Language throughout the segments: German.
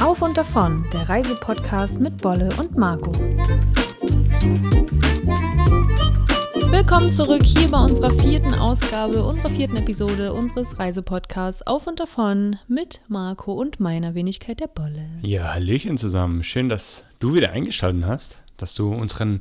Auf und davon, der Reisepodcast mit Bolle und Marco. Willkommen zurück hier bei unserer vierten Ausgabe, unserer vierten Episode unseres Reisepodcasts Auf und davon mit Marco und meiner Wenigkeit der Bolle. Ja, Hallöchen zusammen. Schön, dass du wieder eingeschaltet hast, dass du unseren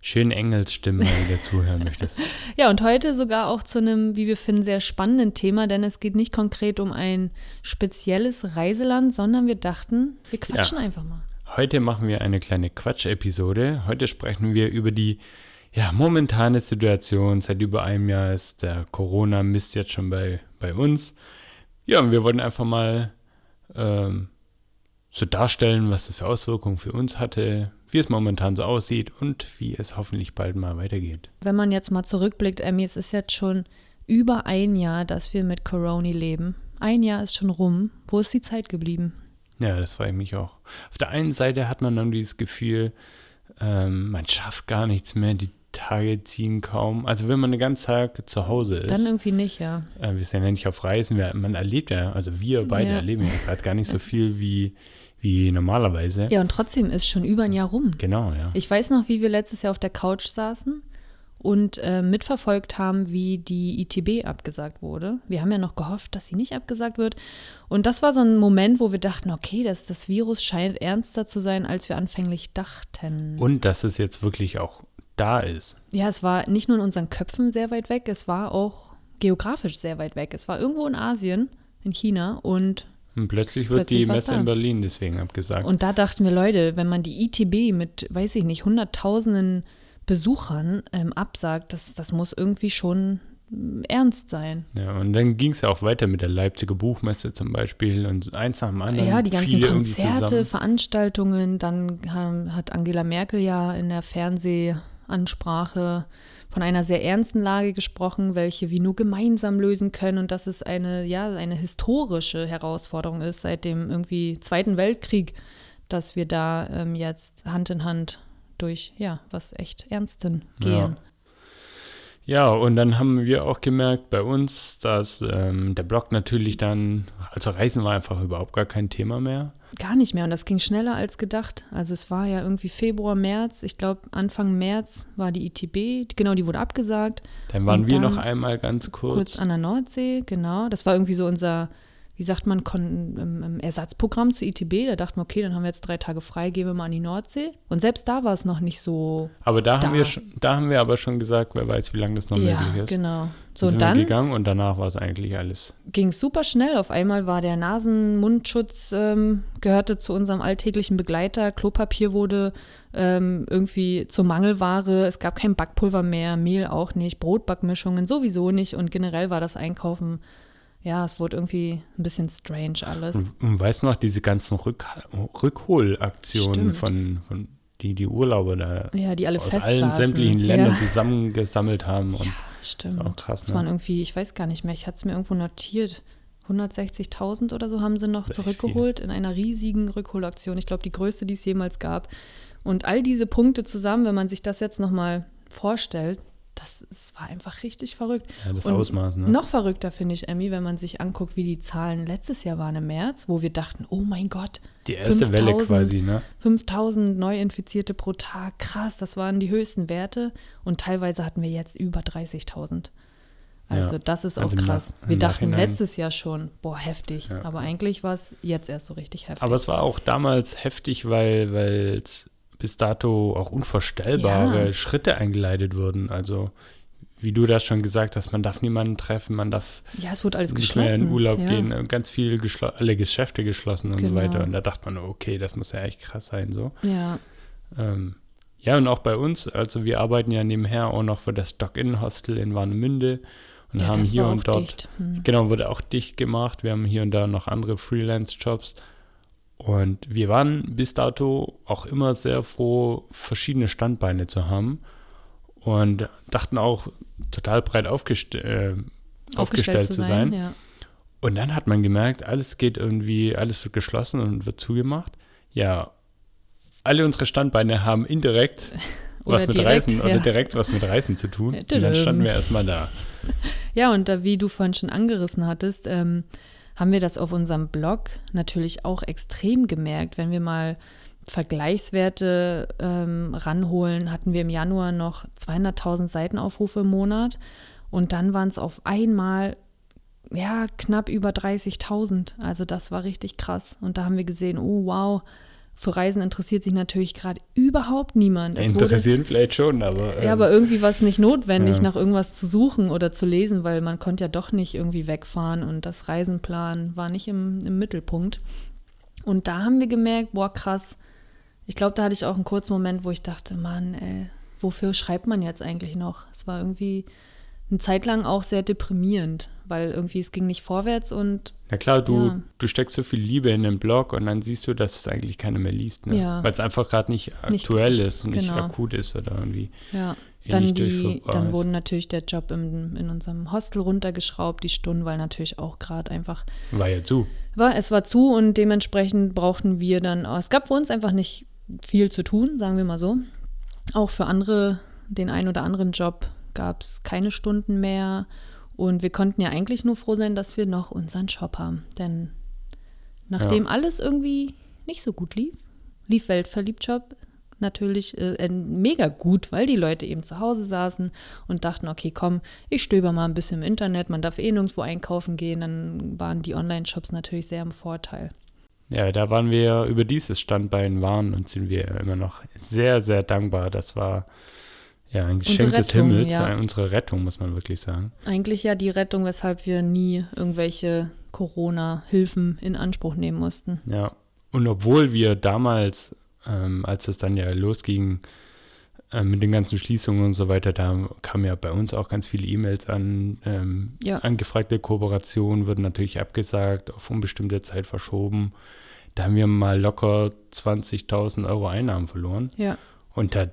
schönen Engelsstimmen mal wieder zuhören möchtest. Ja, und heute sogar auch zu einem, wie wir finden, sehr spannenden Thema, denn es geht nicht konkret um ein spezielles Reiseland, sondern wir dachten, wir quatschen Ja. einfach mal. Heute machen wir eine kleine Quatsch-Episode. Heute sprechen wir über die ja, momentane Situation. Seit über einem Jahr ist der Corona-Mist jetzt schon bei, bei uns. Ja, und wir wollten einfach mal ähm, so darstellen, was es für Auswirkungen für uns hatte, wie es momentan so aussieht und wie es hoffentlich bald mal weitergeht. Wenn man jetzt mal zurückblickt, Emmy, es ist jetzt schon über ein Jahr, dass wir mit Corona leben. Ein Jahr ist schon rum. Wo ist die Zeit geblieben? Ja, das freue ich mich auch. Auf der einen Seite hat man dann dieses Gefühl, ähm, man schafft gar nichts mehr, die Tage ziehen kaum. Also wenn man den ganzen Tag zu Hause ist, Dann irgendwie nicht, ja. äh, wir sind ja nicht auf Reisen, wir, man erlebt ja, also wir beide Ja. erleben ja gerade gar nicht so viel wie, wie normalerweise. Ja, und trotzdem ist schon über ein Jahr rum. Genau, ja. Ich weiß noch, wie wir letztes Jahr auf der Couch saßen und äh, mitverfolgt haben, wie die ITB abgesagt wurde. Wir haben ja noch gehofft, dass sie nicht abgesagt wird. Und das war so ein Moment, wo wir dachten, okay, das, das Virus scheint ernster zu sein, als wir anfänglich dachten. Und dass es jetzt wirklich auch da ist. Ja, es war nicht nur in unseren Köpfen sehr weit weg, es war auch geografisch sehr weit weg. Es war irgendwo in Asien, in China und, Und plötzlich wird Plötzlich die Messe in Berlin deswegen abgesagt. und da dachten wir, Leute, wenn man die ITB mit, weiß ich nicht, hunderttausenden Besuchern ähm, absagt, das, das muss irgendwie schon mm, ernst sein. ja, und dann ging es ja auch weiter mit der Leipziger Buchmesse zum Beispiel und eins nach dem anderen. Ja, die ganzen Konzerte. Veranstaltungen, dann hat Angela Merkel ja in der Fernsehansprache von einer sehr ernsten Lage gesprochen, welche wir nur gemeinsam lösen können und dass es eine, ja, eine historische Herausforderung ist seit dem irgendwie Zweiten Weltkrieg, dass wir da ähm, jetzt Hand in Hand durch, ja, was echt Ernsten gehen. Ja, und dann haben wir auch gemerkt bei uns, dass ähm, der Blog natürlich dann, also Reisen war einfach überhaupt gar kein Thema mehr. Gar nicht mehr und das ging schneller als gedacht. Also es war ja irgendwie Februar, März, ich glaube Anfang März war die ITB, genau, die wurde abgesagt. Dann waren Und wir dann noch einmal ganz kurz. Kurz an der Nordsee, genau. Das war irgendwie so unser, wie sagt man, Ersatzprogramm zur ITB. Da dachten wir, okay, dann haben wir jetzt drei Tage frei, gehen wir mal an die Nordsee. Und selbst da war es noch nicht so. aber da, da. haben wir schon, da haben wir aber schon gesagt, wer weiß, wie lange das noch ja, möglich ist. genau. So, Dann und sind wir dann gegangen und danach war es eigentlich alles. ging super schnell. Auf einmal war der Nasen-Mundschutz ähm, gehörte zu unserem alltäglichen Begleiter. Klopapier wurde ähm, irgendwie zur Mangelware. Es gab kein Backpulver mehr, Mehl auch nicht, Brotbackmischungen sowieso nicht. Und generell war das Einkaufen, ja, es wurde irgendwie ein bisschen strange alles. Und, und weißt du noch, diese ganzen Rück, Rückholaktionen von, von die die Urlauber da Ja, die alle aus allen saßen. sämtlichen Ländern Ja, zusammengesammelt haben. Und stimmt. das ist auch krass, Das waren ne? irgendwie, ich weiß gar nicht mehr, ich hatte es mir irgendwo notiert. 160.000 oder so haben sie noch zurückgeholt in einer riesigen Rückholaktion. Ich glaube, die größte, die es jemals gab. Und all diese Punkte zusammen, wenn man sich das jetzt nochmal vorstellt, das, es war einfach richtig verrückt. Ja, das Und Ausmaß, ne? Noch verrückter finde ich, Emmy, wenn man sich anguckt, wie die Zahlen letztes Jahr waren im März, wo wir dachten, oh mein Gott, Die erste Welle 5000 quasi, ne? 5000 Neuinfizierte pro Tag, krass, das waren die höchsten Werte. Und teilweise hatten wir jetzt über 30.000. Also Ja, das ist auch also im krass. Wir dachten Nachhinein- letztes Jahr schon, boah, heftig. Ja. Aber eigentlich war es jetzt erst so richtig heftig. Aber es war auch damals heftig, weil weil es bis dato auch unvorstellbare Ja. Schritte eingeleitet wurden. Also wie du das schon gesagt hast, man darf niemanden treffen, man darf ja, es wurde alles nicht geschlossen. mehr in Urlaub ja. gehen, äh, ganz viel alle Geschäfte geschlossen und Genau. so weiter. Und da dachte man, okay, das muss ja echt krass sein so. Ja, Ähm, ja, und auch bei uns, also wir arbeiten ja nebenher auch noch für das Dock-In-Hostel in Warnemünde und ja haben hier und dort. Hm. Genau, wurde auch dicht gemacht. Wir haben hier und da noch andere Freelance-Jobs. Und wir waren bis dato auch immer sehr froh, verschiedene Standbeine zu haben. Und dachten auch, total breit aufgest äh, aufgestellt, zu sein. Ja. Und dann hat man gemerkt, alles geht irgendwie, alles wird geschlossen und wird zugemacht. Ja, alle unsere Standbeine haben indirekt was mit direkt, Reisen ja. oder direkt was mit Reisen zu tun. Und dann standen wir erstmal da. Ja, und da, wie du vorhin schon angerissen hattest, ähm, haben wir das auf unserem Blog natürlich auch extrem gemerkt. Wenn wir mal Vergleichswerte ähm, ranholen, hatten wir im Januar noch 200.000 Seitenaufrufe im Monat und dann waren es auf einmal ja knapp über 30.000. Also das war richtig krass. Und da haben wir gesehen, oh wow, für Reisen interessiert sich natürlich gerade überhaupt niemand. Es Interessieren wurde, vielleicht schon, aber. Ähm, ja, aber irgendwie war es nicht notwendig, ja. nach irgendwas zu suchen oder zu lesen, weil man konnte ja doch nicht irgendwie wegfahren und das Reisenplan war nicht im, im Mittelpunkt. Und da haben wir gemerkt, boah, krass. Ich glaube, da hatte ich auch einen kurzen Moment, wo ich dachte, Mann, ey, wofür schreibt man jetzt eigentlich noch? Es war irgendwie eine Zeit lang auch sehr deprimierend, weil irgendwie es ging nicht vorwärts und. Na klar, du, ja. du steckst so viel Liebe in den Blog und dann siehst du, dass es eigentlich keiner mehr liest, ne? ja. weil es einfach gerade nicht aktuell nicht, ist und genau. nicht akut ist oder irgendwie. Ja. Dann, die, dann wurden natürlich der Job im, in unserem Hostel runtergeschraubt, die Stunden, weil natürlich auch gerade einfach. War ja zu. War, es war zu und dementsprechend brauchten wir dann. Es gab für uns einfach nicht viel zu tun, sagen wir mal so. Auch für andere, den einen oder anderen Job gab es keine Stunden mehr. Und wir konnten ja eigentlich nur froh sein, dass wir noch unseren Shop haben. Denn nachdem ja. alles irgendwie nicht so gut lief, lief Weltverliebt Shop natürlich äh, mega gut, weil die Leute eben zu Hause saßen und dachten, okay, komm, ich stöber mal ein bisschen im Internet, man darf eh nirgendwo einkaufen gehen, dann waren die Online-Shops natürlich sehr im Vorteil. Ja, da waren wir über dieses Standbein waren und sind wir immer noch sehr, sehr dankbar. Das war ja, ein Geschenk des Himmels, ja. unsere Rettung, muss man wirklich sagen. Eigentlich ja die Rettung, weshalb wir nie irgendwelche Corona-Hilfen in Anspruch nehmen mussten. Ja, und obwohl wir damals, ähm, als es dann ja losging, äh, mit den ganzen Schließungen und so weiter, da kamen ja bei uns auch ganz viele E-Mails an. Ähm, ja. Angefragte Kooperationen wurden natürlich abgesagt, auf unbestimmte Zeit verschoben. Da haben wir mal locker 20.000 Euro Einnahmen verloren. Ja. Und da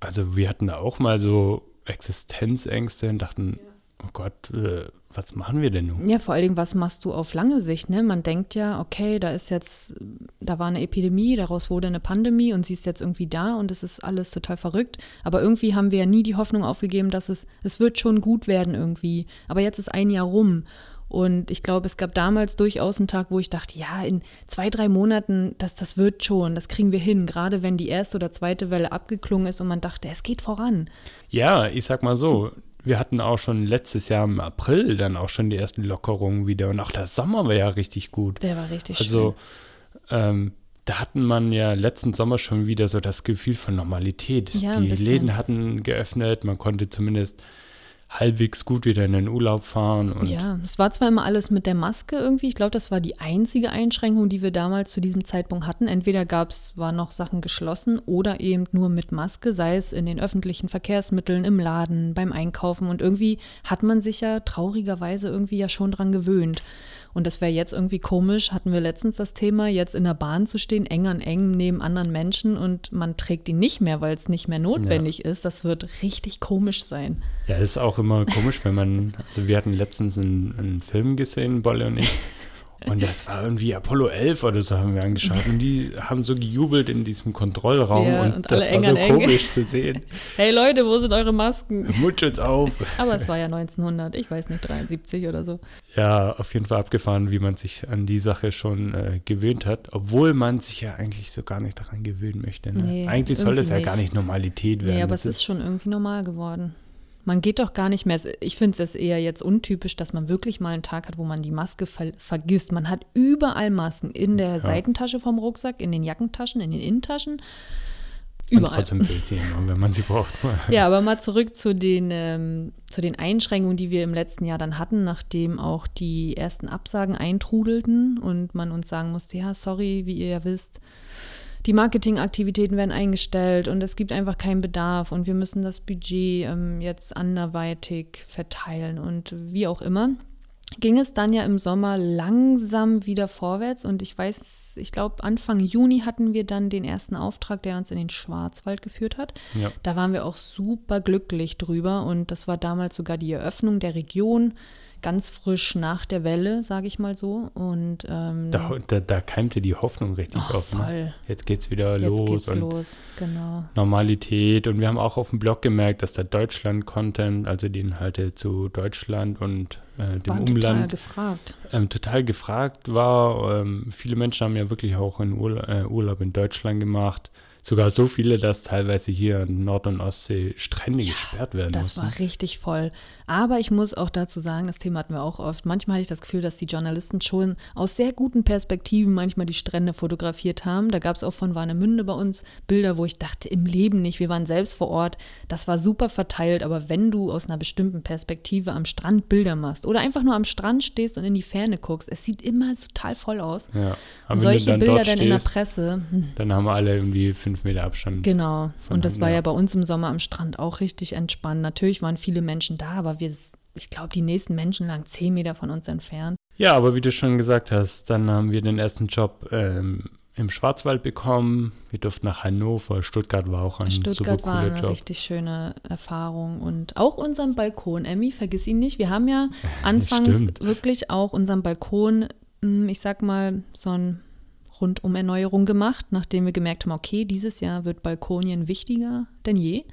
also wir hatten da auch mal so Existenzängste und dachten, oh Gott, äh, was machen wir denn nun? Ja, vor allen Dingen, was machst du auf lange Sicht? Ne? Man denkt ja, okay, da ist jetzt, da war eine Epidemie, daraus wurde eine Pandemie und sie ist jetzt irgendwie da und es ist alles total verrückt. Aber irgendwie haben wir ja nie die Hoffnung aufgegeben, dass es, es wird schon gut werden irgendwie. Aber jetzt ist ein Jahr rum und ich glaube, es gab damals durchaus einen Tag, wo ich dachte, ja, in zwei, drei Monaten, das, das wird schon, das kriegen wir hin, gerade wenn die erste oder zweite Welle abgeklungen ist und man dachte, es geht voran. Ja, ich sag mal so, wir hatten auch schon letztes Jahr im April dann auch schon die ersten Lockerungen wieder und auch der Sommer war ja richtig gut. Der war richtig also, schön. Also, ähm, da hatten man ja letzten Sommer schon wieder so das Gefühl von Normalität. Ja, die Läden hatten geöffnet, man konnte zumindest halbwegs gut wieder in den Urlaub fahren. ja, es war zwar immer alles mit der Maske irgendwie. Ich glaube, das war die einzige Einschränkung, die wir damals zu diesem Zeitpunkt hatten. Entweder gab es, waren noch Sachen geschlossen oder eben nur mit Maske, sei es in den öffentlichen Verkehrsmitteln, im Laden, beim Einkaufen. Und irgendwie hat man sich ja traurigerweise irgendwie ja schon dran gewöhnt. Und das wäre jetzt irgendwie komisch, hatten wir letztens das Thema, jetzt in der Bahn zu stehen, eng an eng neben anderen Menschen und man trägt ihn nicht mehr, weil es nicht mehr notwendig ja. ist. Das wird richtig komisch sein. Ja, ist auch immer komisch, wenn man, also wir hatten letztens einen, einen Film gesehen, Bolle und ich. Und das war irgendwie Apollo 11 oder so haben wir angeschaut. Und die haben so gejubelt in diesem Kontrollraum. Ja, und, und das war so komisch zu sehen. Hey Leute, wo sind eure Masken? Mutschelt's auf. Aber es war ja 1900, ich weiß nicht, 73 oder so. Ja, auf jeden Fall abgefahren, wie man sich an die Sache schon äh, gewöhnt hat. Obwohl man sich ja eigentlich so gar nicht daran gewöhnen möchte. Ne? Nee, eigentlich soll das ja gar nicht Normalität werden. Nee, aber das es ist schon irgendwie normal geworden. Man geht doch gar nicht mehr. Ich finde es eher jetzt untypisch, dass man wirklich mal einen Tag hat, wo man die Maske ver vergisst. Man hat überall Masken in der ja. Seitentasche vom Rucksack, in den Jackentaschen, in den Innentaschen. Überall. Und trotzdem fehlt sie immer, wenn man sie braucht. ja, aber mal zurück zu den, ähm, zu den Einschränkungen, die wir im letzten Jahr dann hatten, nachdem auch die ersten Absagen eintrudelten und man uns sagen musste, ja, sorry, wie ihr ja wisst, die Marketingaktivitäten werden eingestellt und es gibt einfach keinen Bedarf und wir müssen das Budget ähm, jetzt anderweitig verteilen und wie auch immer ging es dann ja im Sommer langsam wieder vorwärts und ich weiß, ich glaube Anfang Juni hatten wir dann den ersten Auftrag, der uns in den Schwarzwald geführt hat. Ja. Da waren wir auch super glücklich drüber und das war damals sogar die Eröffnung der Region ganz frisch nach der Welle, sage ich mal so. Und ähm, da, da, da, keimte die Hoffnung richtig oh, auf. Ne? Jetzt geht's wieder Jetzt los geht's und los. Genau. Normalität. Und wir haben auch auf dem Blog gemerkt, dass der Deutschland-Content, also die Inhalte zu Deutschland und äh, dem Umland. total gefragt. ähm, total gefragt war. Ähm, viele Menschen haben ja wirklich auch in Urla äh, Urlaub in Deutschland gemacht. Sogar so viele, dass teilweise hier in Nord- und Ostsee Strände gesperrt werden Das mussten. war richtig voll. Aber ich muss auch dazu sagen, das Thema hatten wir auch oft. Manchmal hatte ich das Gefühl, dass die Journalisten schon aus sehr guten Perspektiven manchmal die Strände fotografiert haben. Da gab es auch von Warnemünde bei uns Bilder, wo ich dachte, im Leben nicht. Wir waren selbst vor Ort. Das war super verteilt. Aber wenn du aus einer bestimmten Perspektive am Strand Bilder machst oder einfach nur am Strand stehst und in die Ferne guckst, es sieht immer total voll aus. ja. Und solche Bilder dann in der stehst, Presse. hm. Dann haben wir alle irgendwie fünf Meter Abstand. Genau. Und das war ja. ja bei uns im Sommer am Strand auch richtig entspannt. Natürlich waren viele Menschen da, aber wir, ich glaube, die nächsten Menschen lagen zehn Meter von uns entfernt. Ja, aber wie du schon gesagt hast, dann haben wir den ersten Job ähm, im Schwarzwald bekommen. Wir durften nach Hannover. Stuttgart war auch ein Stuttgart super war cooler eine Job. richtig schöne Erfahrung. Und auch unseren Balkon, Emmy, vergiss ihn nicht. Wir haben ja anfangs wirklich auch unseren Balkon, mh, ich sag mal, so ein Rundum-Erneuerung gemacht, nachdem wir gemerkt haben, okay, dieses Jahr wird Balkonien wichtiger denn je.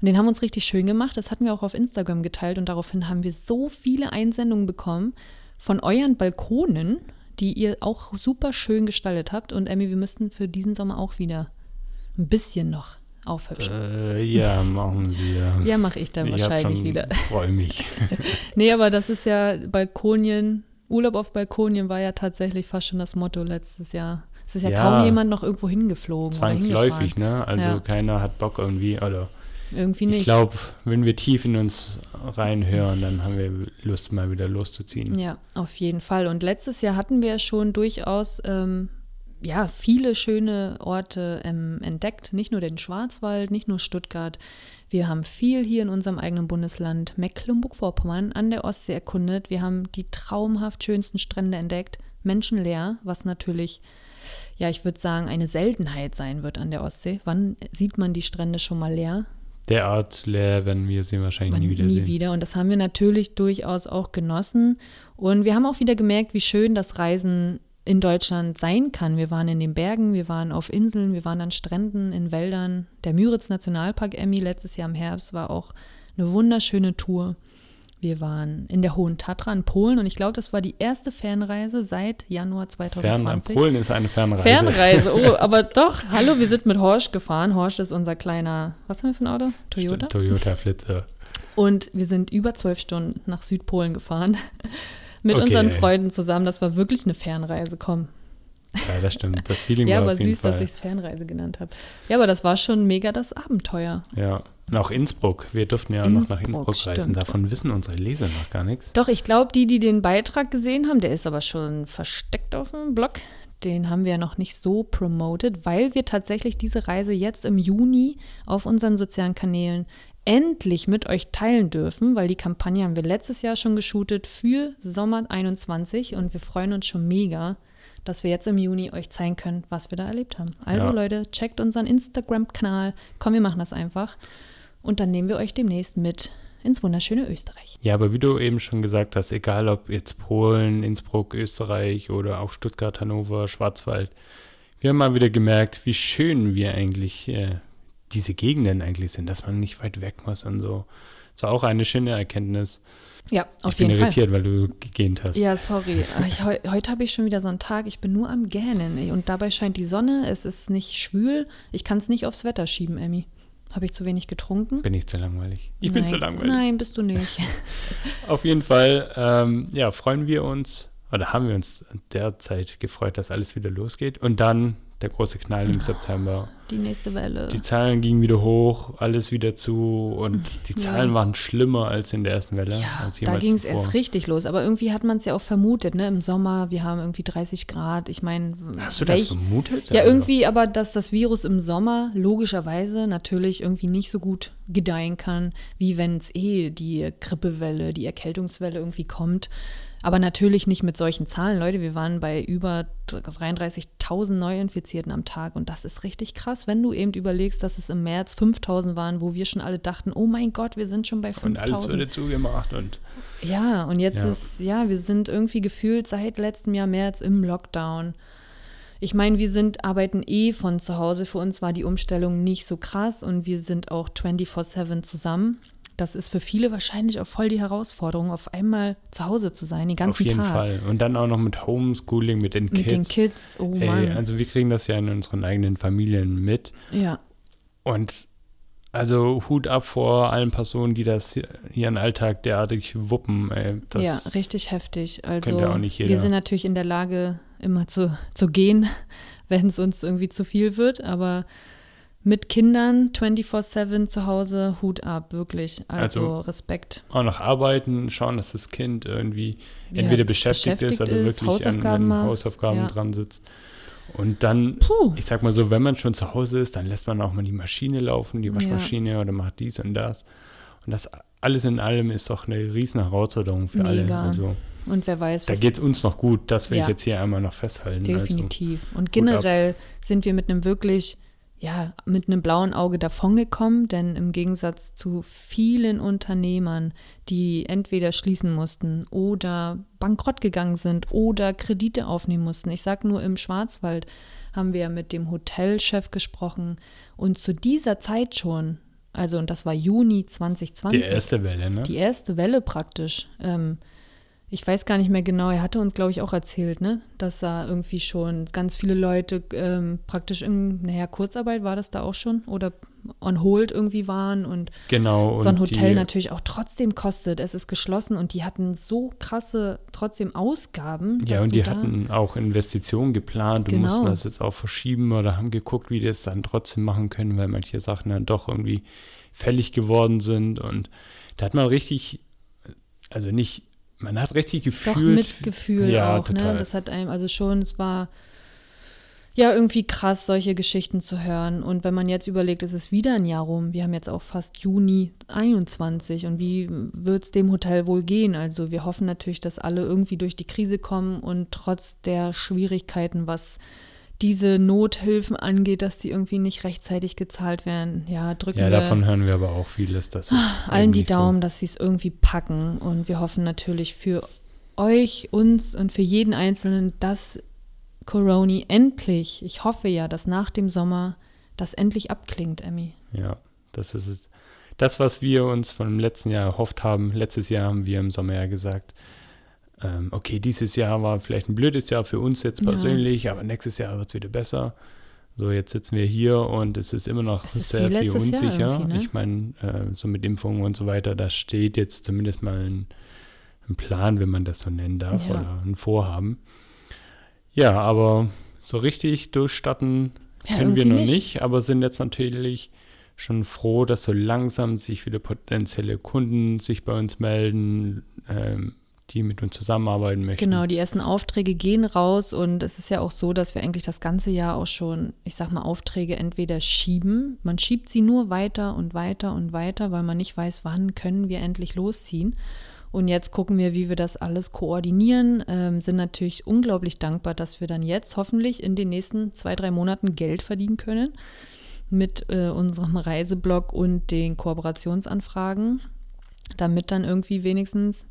Und den haben wir uns richtig schön gemacht. Das hatten wir auch auf Instagram geteilt und daraufhin haben wir so viele Einsendungen bekommen von euren Balkonen, die ihr auch super schön gestaltet habt. Und Emmy, wir müssten für diesen Sommer auch wieder ein bisschen noch aufhübschen. Äh, ja, machen wir. Ja, mache ich dann ich wahrscheinlich schon, wieder. freue mich. Nee, aber das ist ja Balkonien, Urlaub auf Balkonien war ja tatsächlich fast schon das Motto letztes Jahr. Es ist ja, Ja. kaum jemand noch irgendwo hingeflogen Zwangsläufig, ne? Also Ja. keiner hat Bock irgendwie, oder Irgendwie nicht. ich glaube, wenn wir tief in uns reinhören, dann haben wir Lust, mal wieder loszuziehen. Ja, auf jeden Fall. Und letztes Jahr hatten wir schon durchaus ähm, ja, viele schöne Orte ähm, entdeckt. Nicht nur den Schwarzwald, nicht nur Stuttgart. Wir haben viel hier in unserem eigenen Bundesland Mecklenburg-Vorpommern an der Ostsee erkundet. Wir haben die traumhaft schönsten Strände entdeckt. Menschenleer, was natürlich, ja, ich würde sagen, eine Seltenheit sein wird an der Ostsee. Wann sieht man die Strände schon mal leer? Derart leer werden wir sie wahrscheinlich Man nie wiedersehen. Nie wieder. Und das haben wir natürlich durchaus auch genossen. Und wir haben auch wieder gemerkt, wie schön das Reisen in Deutschland sein kann. Wir waren in den Bergen, wir waren auf Inseln, wir waren an Stränden, in Wäldern. Der Müritz Nationalpark Emmy letztes Jahr im Herbst war auch eine wunderschöne Tour. Wir waren in der Hohen Tatra in Polen und ich glaube, das war die erste Fernreise seit Januar Fern, 2020. Polen ist eine Fernreise. Fernreise, oh, aber doch, hallo, wir sind mit Horsch gefahren. Horsch ist unser kleiner, was haben wir für ein Auto? Toyota? Stimmt, Toyota Flitzer. Und wir sind über zwölf Stunden nach Südpolen gefahren. Mit Okay. unseren Freunden zusammen. Das war wirklich eine Fernreise, komm. Ja, das stimmt. Das Feeling Ja, war aber auf jeden süß, dass Fall. ich es Fernreise genannt habe. Ja, aber das war schon mega das Abenteuer. Ja. Und auch Innsbruck. Wir durften ja noch nach Innsbruck, Innsbruck reisen. stimmt. Davon wissen unsere Leser noch gar nichts. Doch, ich glaube, die, die den Beitrag gesehen haben, der ist aber schon versteckt auf dem Blog. Den haben wir ja noch nicht so promoted, weil wir tatsächlich diese Reise jetzt im Juni auf unseren sozialen Kanälen endlich mit euch teilen dürfen, weil die Kampagne haben wir letztes Jahr schon geshootet für Sommer 21 und wir freuen uns schon mega, dass wir jetzt im Juni euch zeigen können, was wir da erlebt haben. Also Ja. Leute, checkt unseren Instagram-Kanal. Komm, wir machen das einfach. Und dann nehmen wir euch demnächst mit ins wunderschöne Österreich. Ja, aber wie du eben schon gesagt hast, egal ob jetzt Polen, Innsbruck, Österreich oder auch Stuttgart, Hannover, Schwarzwald, wir haben mal wieder gemerkt, wie schön wir eigentlich äh, diese Gegenden eigentlich sind, dass man nicht weit weg muss und so. Das war auch eine schöne Erkenntnis. Ja, auf ich bin jeden Fall. irritiert, weil du gegähnt hast. Ja, sorry. Ich, heu, heute habe ich schon wieder so einen Tag, ich bin nur am Gähnen. ey. Und dabei scheint die Sonne, es ist nicht schwül. Ich kann es nicht aufs Wetter schieben, Emmy. Habe ich zu wenig getrunken? Bin ich zu langweilig? Ich bin Nein. zu langweilig. Nein, bist du nicht. Auf jeden Fall, ähm, ja, freuen wir uns, oder haben wir uns derzeit gefreut, dass alles wieder losgeht. Und dann der große Knall im September. Die nächste Welle. Die Zahlen gingen wieder hoch, alles wieder zu und die Ja. Zahlen waren schlimmer als in der ersten Welle. ja, als da ging es erst richtig los. Aber irgendwie hat man es ja auch vermutet, ne? Im Sommer, wir haben irgendwie 30 Grad. Ich meine, Hast du das vermutet? Ja, Also, irgendwie aber, dass das Virus im Sommer logischerweise natürlich irgendwie nicht so gut gedeihen kann, wie wenn es eh die Grippewelle, die Erkältungswelle irgendwie kommt. Aber natürlich nicht mit solchen Zahlen. Leute, wir waren bei über 33.000 Neuinfizierten am Tag und das ist richtig krass, wenn du eben überlegst, dass es im März 5.000 waren, wo wir schon alle dachten, oh mein Gott, wir sind schon bei Und alles 5.000. wurde zugemacht und Ja, und jetzt Ja. ist, ja, wir sind irgendwie gefühlt seit letztem Jahr März im Lockdown. Ich meine, wir sind, arbeiten eh von zu Hause. Für uns war die Umstellung nicht so krass und wir sind auch 24-7 zusammen. Das ist für viele wahrscheinlich auch voll die Herausforderung, auf einmal zu Hause zu sein, den ganzen Auf jeden Tag. Fall. Und dann auch noch mit Homeschooling, mit den Mit Kids. den Kids, oh Ey, Mann. also wir kriegen das ja in unseren eigenen Familien mit. ja, Und also Hut ab vor allen Personen, die das hier- ihren Alltag derartig wuppen. Ey, das, ja, richtig heftig. Also könnte auch nicht wir sind natürlich in der Lage, immer zu, zu gehen, wenn es uns irgendwie zu viel wird, aber mit Kindern 24-7 zu Hause, Hut ab, wirklich. Also, Also- Respekt. Auch noch arbeiten, schauen, dass das Kind irgendwie Ja, entweder beschäftigt, ist beschäftigt oder ist, wirklich an, Hausaufgaben an macht. Hausaufgaben Ja. dran sitzt. Und dann, Puh, ich sag mal so, wenn man schon zu Hause ist, dann lässt man auch mal die Maschine laufen, die Ja. Waschmaschine oder macht dies und das. Und das alles in allem ist doch eine riesen Herausforderung für alle. Mega. Also und wer weiß, da geht es uns noch gut, das will Ja. ich jetzt hier einmal noch festhalten. Also, Definitiv. Und ab. generell sind wir mit einem wirklich, ja, mit einem blauen Auge davongekommen, denn im Gegensatz zu vielen Unternehmern, die entweder schließen mussten oder bankrott gegangen sind oder Kredite aufnehmen mussten. Ich sage nur, im Schwarzwald haben wir mit dem Hotelchef gesprochen und zu dieser Zeit schon, also und das war Juni 2020, die erste Welle, ne? die erste Welle praktisch. Ähm, ich weiß gar nicht mehr genau, er hatte uns, glaube ich, auch erzählt, ne, dass da irgendwie schon ganz viele Leute ähm, praktisch in, naja, Kurzarbeit war das da auch schon oder on hold irgendwie waren und genau. so ein und Hotel natürlich auch trotzdem kostet. Es ist geschlossen und die hatten so krasse trotzdem Ausgaben. Ja, und die hatten auch Investitionen geplant und Genau. mussten das jetzt auch verschieben oder haben geguckt, wie die es dann trotzdem machen können, weil manche Sachen dann doch irgendwie fällig geworden sind. Und da hat man richtig, also nicht, man hat richtig doch gefühlt. Mitgefühl ja, auch, total. ne? Das hat einem, also schon, es war ja irgendwie krass, solche Geschichten zu hören. Und wenn man jetzt überlegt, es ist wieder ein Jahr rum, wir haben jetzt auch fast Juni 21 und wie wird es dem Hotel wohl gehen? Also wir hoffen natürlich, dass alle irgendwie durch die Krise kommen und trotz der Schwierigkeiten, was diese Nothilfen angeht, dass die irgendwie nicht rechtzeitig gezahlt werden. Ja, drücken Ja, wir davon hören wir aber auch vieles. Das ist allen die nicht so. Daumen, dass sie es irgendwie packen. Und wir hoffen natürlich für euch, uns und für jeden Einzelnen, dass Corona endlich, ich hoffe ja, dass nach dem Sommer das endlich abklingt, Emmy. Ja, das ist es. Das, was wir uns von dem letzten Jahr erhofft haben, letztes Jahr haben wir im Sommer ja gesagt, ähm, okay, dieses Jahr war vielleicht ein blödes Jahr für uns jetzt Ja. persönlich, aber nächstes Jahr wird es wieder besser. So, jetzt sitzen wir hier und es ist immer noch ist sehr viel unsicher. ne? Ich meine, äh, so mit Impfungen und so weiter, da steht jetzt zumindest mal ein, ein Plan, wenn man das so nennen darf, Ja. oder ein Vorhaben. Ja, aber so richtig durchstatten Ja, können wir noch nicht. nicht. aber sind jetzt natürlich schon froh, dass so langsam sich wieder potenzielle Kunden sich bei uns melden, ähm, die mit uns zusammenarbeiten möchten. Genau, die ersten Aufträge gehen raus und es ist ja auch so, dass wir eigentlich das ganze Jahr auch schon, ich sag mal, Aufträge entweder schieben. Man schiebt sie nur weiter und weiter und weiter, weil man nicht weiß, wann können wir endlich losziehen. Und jetzt gucken wir, wie wir das alles koordinieren. Ähm, sind natürlich unglaublich dankbar, dass wir dann jetzt hoffentlich in den nächsten zwei, drei Monaten Geld verdienen können mit äh, unserem Reiseblog und den Kooperationsanfragen, damit dann irgendwie wenigstens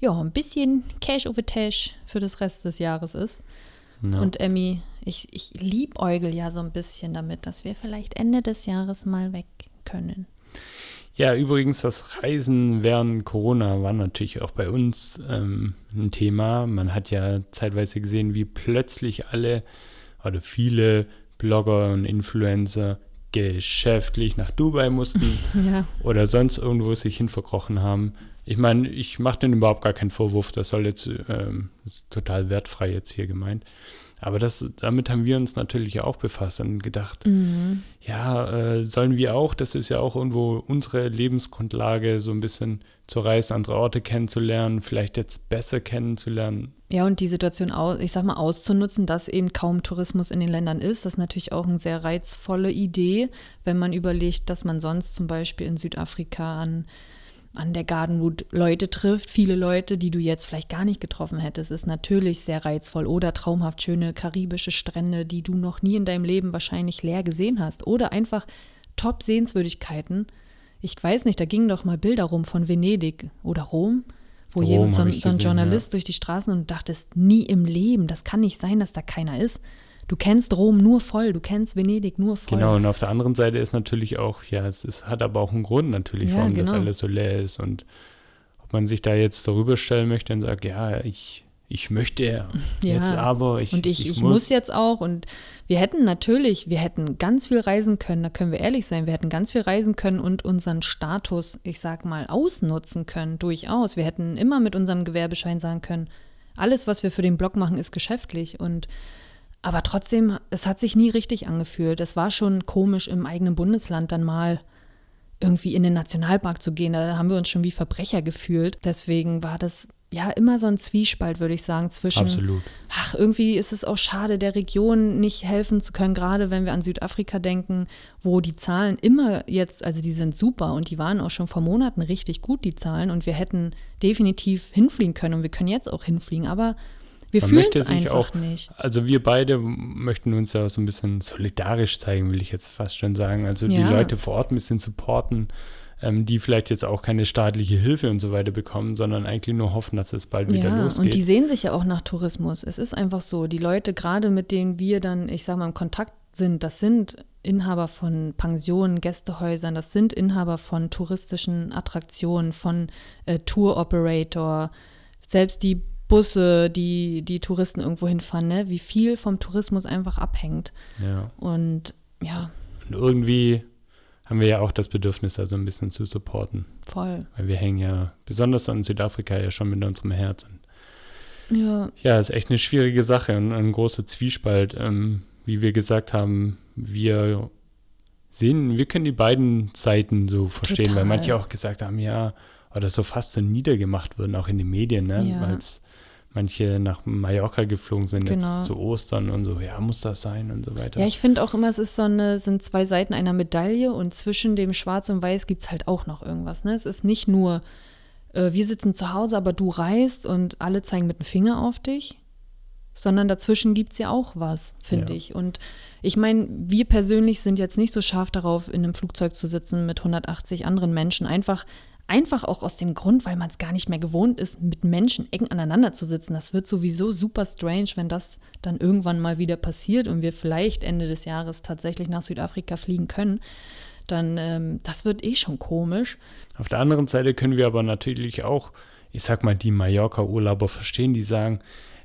ja, ein bisschen Cash over Tash für das Rest des Jahres ist. Ja. Und Emmy, ich, ich liebäugel ja so ein bisschen damit, dass wir vielleicht Ende des Jahres mal weg können. Ja, übrigens, das Reisen während Corona war natürlich auch bei uns ähm, ein Thema. Man hat ja zeitweise gesehen, wie plötzlich alle oder viele Blogger und Influencer geschäftlich nach Dubai mussten Ja, oder sonst irgendwo sich hinverkrochen haben. Ich meine, ich mache denen überhaupt gar keinen Vorwurf, das soll jetzt ähm, ist total wertfrei jetzt hier gemeint. Aber das, damit haben wir uns natürlich auch befasst und gedacht, mhm. ja, äh, sollen wir auch, das ist ja auch irgendwo unsere Lebensgrundlage, so ein bisschen zu reisen, andere Orte kennenzulernen, vielleicht jetzt besser kennenzulernen. ja, und die Situation, ich sag mal, auszunutzen, dass eben kaum Tourismus in den Ländern ist, das ist natürlich auch eine sehr reizvolle Idee, wenn man überlegt, dass man sonst zum Beispiel in Südafrika an an der Gardenwood Leute trifft, viele Leute, die du jetzt vielleicht gar nicht getroffen hättest, ist natürlich sehr reizvoll oder traumhaft schöne karibische Strände, die du noch nie in deinem Leben wahrscheinlich leer gesehen hast oder einfach top Sehenswürdigkeiten. Ich weiß nicht, da gingen doch mal Bilder rum von Venedig oder Rom, wo Rom jemand, so, so ein Journalist durch die Straßen und dachtest, nie im Leben, das kann nicht sein, dass da keiner ist. Du kennst Rom nur voll, du kennst Venedig nur voll. Genau, und auf der anderen Seite ist natürlich auch, ja, es ist, hat aber auch einen Grund natürlich, Ja, warum das genau. alles so leer ist und ob man sich da jetzt darüber stellen möchte und sagt, ja, ich, ich möchte Ja. jetzt aber, ich, und ich, ich, muss. jetzt auch und wir hätten natürlich, wir hätten ganz viel reisen können, da können wir ehrlich sein, wir hätten ganz viel reisen können und unseren Status, ich sag mal, ausnutzen können, durchaus. Wir hätten immer mit unserem Gewerbeschein sagen können, alles, was wir für den Blog machen, ist geschäftlich und aber trotzdem, es hat sich nie richtig angefühlt. Es war schon komisch, im eigenen Bundesland dann mal irgendwie in den Nationalpark zu gehen. Da haben wir uns schon wie Verbrecher gefühlt. Deswegen war das ja immer so ein Zwiespalt, würde ich sagen, zwischen Absolut. ach, irgendwie ist es auch schade, der Region nicht helfen zu können, gerade wenn wir an Südafrika denken, wo die Zahlen immer jetzt, also die sind super und die waren auch schon vor Monaten richtig gut, die Zahlen, und wir hätten definitiv hinfliegen können und wir können jetzt auch hinfliegen, aber wir fühlen es einfach auch- nicht. Also wir beide möchten uns ja so ein bisschen solidarisch zeigen, will ich jetzt fast schon sagen. Also die Ja. Leute vor Ort ein bisschen supporten, ähm, die vielleicht jetzt auch keine staatliche Hilfe und so weiter bekommen, sondern eigentlich nur hoffen, dass es bald wieder Ja, losgeht. und die sehen sich ja auch nach Tourismus. Es ist einfach so, die Leute, gerade mit denen wir dann, ich sag mal, im Kontakt sind, das sind Inhaber von Pensionen, Gästehäusern, das sind Inhaber von touristischen Attraktionen, von äh, Tour Operator, selbst die Busse, die die Touristen irgendwo hinfahren, ne? wie viel vom Tourismus einfach abhängt. ja. Und ja, Und irgendwie haben wir ja auch das Bedürfnis, da so ein bisschen zu supporten. voll. Weil wir hängen ja besonders an Südafrika ja schon mit unserem Herzen. Ja, Ja, ist echt eine schwierige Sache und ein großer Zwiespalt. Ähm, wie wir gesagt haben, wir sehen, wir können die beiden Seiten so verstehen, weil Total. manche auch gesagt haben, ja, oder so fast so niedergemacht wurden, auch in den Medien, ne? Ja. Weil manche nach Mallorca geflogen sind Genau. jetzt zu Ostern und so, ja, muss das sein und so weiter. Ja, ich finde auch immer, es ist so eine, sind zwei Seiten einer Medaille und zwischen dem Schwarz und Weiß gibt es halt auch noch irgendwas. Ne? Es ist nicht nur, äh, wir sitzen zu Hause, aber du reist und alle zeigen mit dem Finger auf dich, sondern dazwischen gibt es ja auch was, finde Ja. ich. Und ich meine, wir persönlich sind jetzt nicht so scharf darauf, in einem Flugzeug zu sitzen mit 180 anderen Menschen. Einfach, einfach auch aus dem Grund, weil man es gar nicht mehr gewohnt ist, mit Menschen eng aneinander zu sitzen. Das wird sowieso super strange, wenn das dann irgendwann mal wieder passiert und wir vielleicht Ende des Jahres tatsächlich nach Südafrika fliegen können. Dann, ähm, das wird eh schon komisch. Auf der anderen Seite können wir aber natürlich auch, ich sag mal, die Mallorca-Urlauber verstehen, die sagen,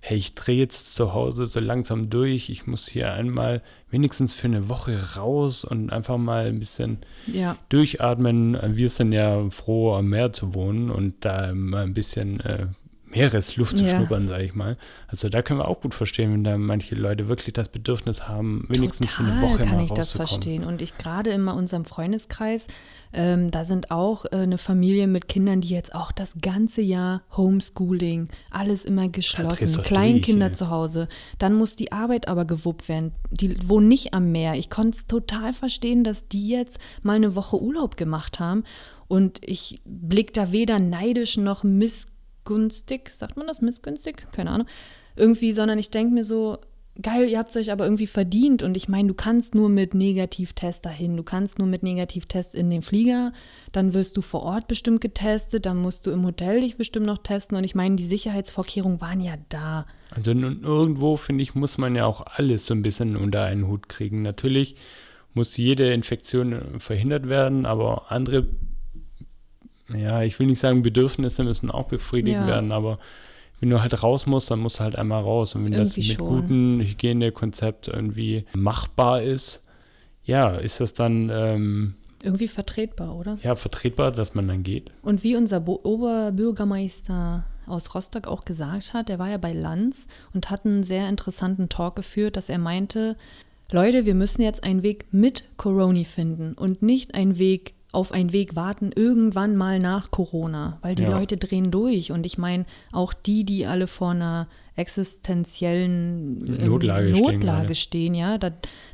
hey, ich drehe jetzt zu Hause so langsam durch, ich muss hier einmal wenigstens für eine Woche raus und einfach mal ein bisschen Ja, durchatmen. Wir sind ja froh, am Meer zu wohnen und da mal ein bisschen äh, Meeresluft zu Ja. schnuppern, sage ich mal. Also da können wir auch gut verstehen, wenn da manche Leute wirklich das Bedürfnis haben, wenigstens für eine Total Woche kann mal ich das verstehen. Und ich gerade in unserem Freundeskreis, ähm, da sind auch äh, eine Familie mit Kindern, die jetzt auch das ganze Jahr Homeschooling, alles immer geschlossen, Kleinkinder zu Hause. Dann muss die Arbeit aber gewuppt werden. Die wohnen nicht am Meer. Ich konnte es total verstehen, dass die jetzt mal eine Woche Urlaub gemacht haben. Und ich blick da weder neidisch noch missgünstig, sagt man das missgünstig? Keine Ahnung. Irgendwie, sondern ich denke mir so, geil, ihr habt es euch aber irgendwie verdient. Und ich meine, du kannst nur mit Negativtest dahin, du kannst nur mit Negativtest in den Flieger, dann wirst du vor Ort bestimmt getestet, dann musst du im Hotel dich bestimmt noch testen. Und ich meine, die Sicherheitsvorkehrungen waren ja da. Also nun irgendwo, finde ich, muss man ja auch alles so ein bisschen unter einen Hut kriegen. Natürlich muss jede Infektion verhindert werden, aber andere, ja, ich will nicht sagen, Bedürfnisse müssen auch befriedigt Ja. werden, aber wenn du halt raus musst, dann musst du halt einmal raus. Und wenn das Irgendwie mit schon. gutem Hygienekonzept irgendwie machbar ist, ja, ist das dann ähm, Irgendwie vertretbar, oder? ja vertretbar, dass man dann geht. Und wie unser Bo Oberbürgermeister aus Rostock auch gesagt hat, der war ja bei Lanz und hat einen sehr interessanten Talk geführt, dass er meinte, Leute, wir müssen jetzt einen Weg mit Corona finden und nicht einen Weg auf einen Weg warten, irgendwann mal nach Corona, weil die Ja. Leute drehen durch. Und ich meine, auch die, die alle vor einer existenziellen ähm, Notlage stehen Notlage gerade. stehen, ja, da,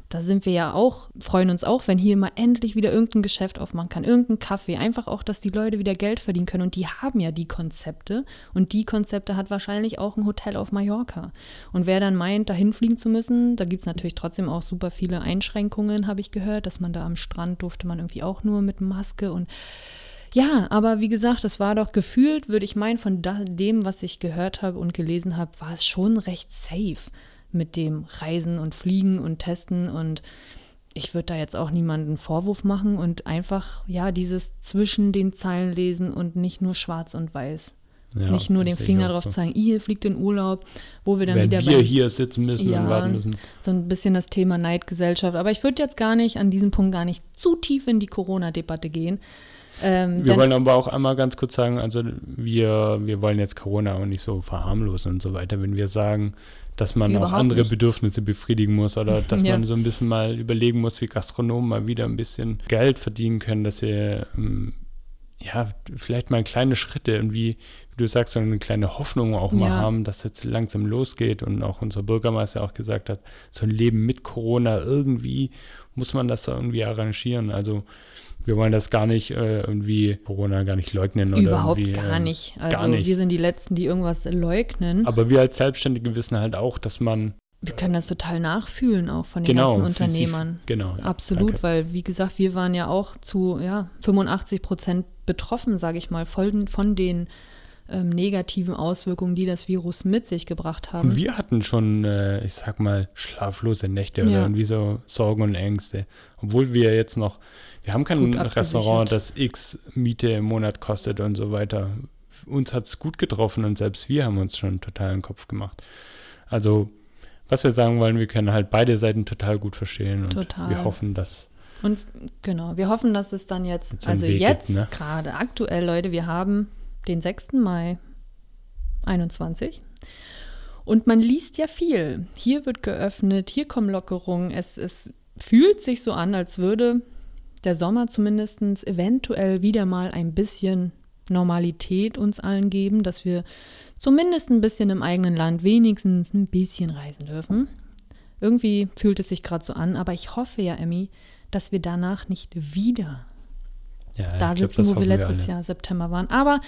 da sind wir ja auch, freuen uns auch, wenn hier mal endlich wieder irgendein Geschäft aufmachen kann, irgendein Kaffee, einfach auch, dass die Leute wieder Geld verdienen können. Und die haben ja die Konzepte. Und die Konzepte hat wahrscheinlich auch ein Hotel auf Mallorca. Und wer dann meint, dahin fliegen zu müssen, da gibt es natürlich trotzdem auch super viele Einschränkungen, habe ich gehört, dass man da am Strand durfte man irgendwie auch nur mit Maske und ja, aber wie gesagt, es war doch gefühlt, würde ich meinen, von da, dem, was ich gehört habe und gelesen habe, war es schon recht safe. mit dem Reisen und Fliegen und Testen und ich würde da jetzt auch niemanden Vorwurf machen und einfach, ja, dieses zwischen den Zeilen lesen und nicht nur schwarz und weiß. Ja, nicht nur den Finger drauf so. zeigen, ihr fliegt in Urlaub, wo wir dann Wenn wieder wir bei, hier sitzen müssen ja, und warten müssen. So ein bisschen das Thema Neidgesellschaft. Aber ich würde jetzt gar nicht an diesem Punkt gar nicht zu tief in die Corona-Debatte gehen. Ähm, wir wollen aber auch einmal ganz kurz sagen, also wir, wir wollen jetzt Corona auch nicht so verharmlosen und so weiter, wenn wir sagen, dass man auch andere nicht. Bedürfnisse befriedigen muss oder dass ja. man so ein bisschen mal überlegen muss, wie Gastronomen mal wieder ein bisschen Geld verdienen können, dass sie ähm, ja, vielleicht mal kleine Schritte irgendwie, wie du sagst, so eine kleine Hoffnung auch mal ja. haben, dass jetzt langsam losgeht und auch unser Bürgermeister auch gesagt hat, so ein Leben mit Corona irgendwie muss man das irgendwie arrangieren. Also wir wollen das gar nicht äh, irgendwie Corona gar nicht leugnen oder Überhaupt irgendwie, gar ähm, nicht. Also gar nicht. wir sind die Letzten, die irgendwas leugnen. Aber wir als Selbstständige wissen halt auch, dass man wir können das total nachfühlen auch von den genau, ganzen Unternehmern. Genau. Ja, Absolut, danke. weil wie gesagt, wir waren ja auch zu ja, 85 Prozent betroffen, sage ich mal, von, von den ähm, negativen Auswirkungen, die das Virus mit sich gebracht haben. Wir hatten schon, äh, ich sag mal, schlaflose Nächte ja. oder irgendwie so Sorgen und Ängste. Obwohl wir jetzt noch, wir haben kein Restaurant, das X Miete im Monat kostet und so weiter. Uns hat es gut getroffen und selbst wir haben uns schon total den Kopf gemacht. Also was wir sagen wollen, wir können halt beide Seiten total gut verstehen und total. wir hoffen, dass. Und genau, wir hoffen, dass es dann jetzt, also Weg jetzt ne? gerade aktuell, Leute, wir haben den 6. Mai 21. Und man liest ja viel. Hier wird geöffnet, hier kommen Lockerungen. Es, es fühlt sich so an, als würde der Sommer zumindest eventuell wieder mal ein bisschen Normalität uns allen geben, dass wir zumindest ein bisschen im eigenen Land wenigstens ein bisschen reisen dürfen. Irgendwie fühlt es sich gerade so an, aber ich hoffe ja, Emmy, dass wir danach nicht wieder ja, da sitzen, glaub, wo wir letztes wir Jahr September waren. Aber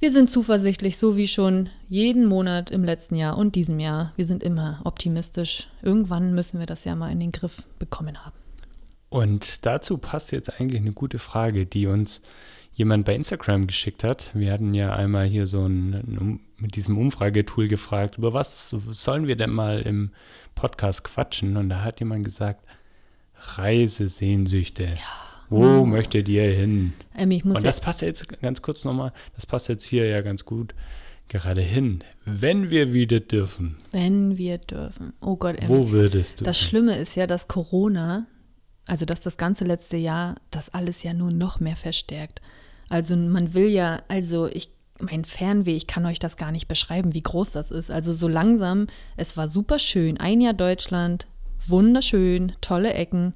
wir sind zuversichtlich, so wie schon jeden Monat im letzten Jahr und diesem Jahr. Wir sind immer optimistisch. Irgendwann müssen wir das ja mal in den Griff bekommen haben. Und dazu passt jetzt eigentlich eine gute Frage, die uns jemand bei Instagram geschickt hat. Wir hatten ja einmal hier so ein, ein mit diesem Umfragetool gefragt, über was sollen wir denn mal im Podcast quatschen? Und da hat jemand gesagt, Reisesehnsüchte. Ja. Wo oh. möchtet ihr hin? Muss Und das passt jetzt ganz kurz nochmal, das passt jetzt hier ja ganz gut gerade hin. Wenn wir wieder dürfen. Wenn wir dürfen. Oh Gott, Emmy. Wo würdest du? Das Schlimme ist ja, dass Corona, also dass das ganze letzte Jahr das alles ja nur noch mehr verstärkt. Also man will ja, also ich, mein Fernweh, ich kann euch das gar nicht beschreiben, wie groß das ist. Also so langsam, es war super schön. Ein Jahr Deutschland, wunderschön, tolle Ecken.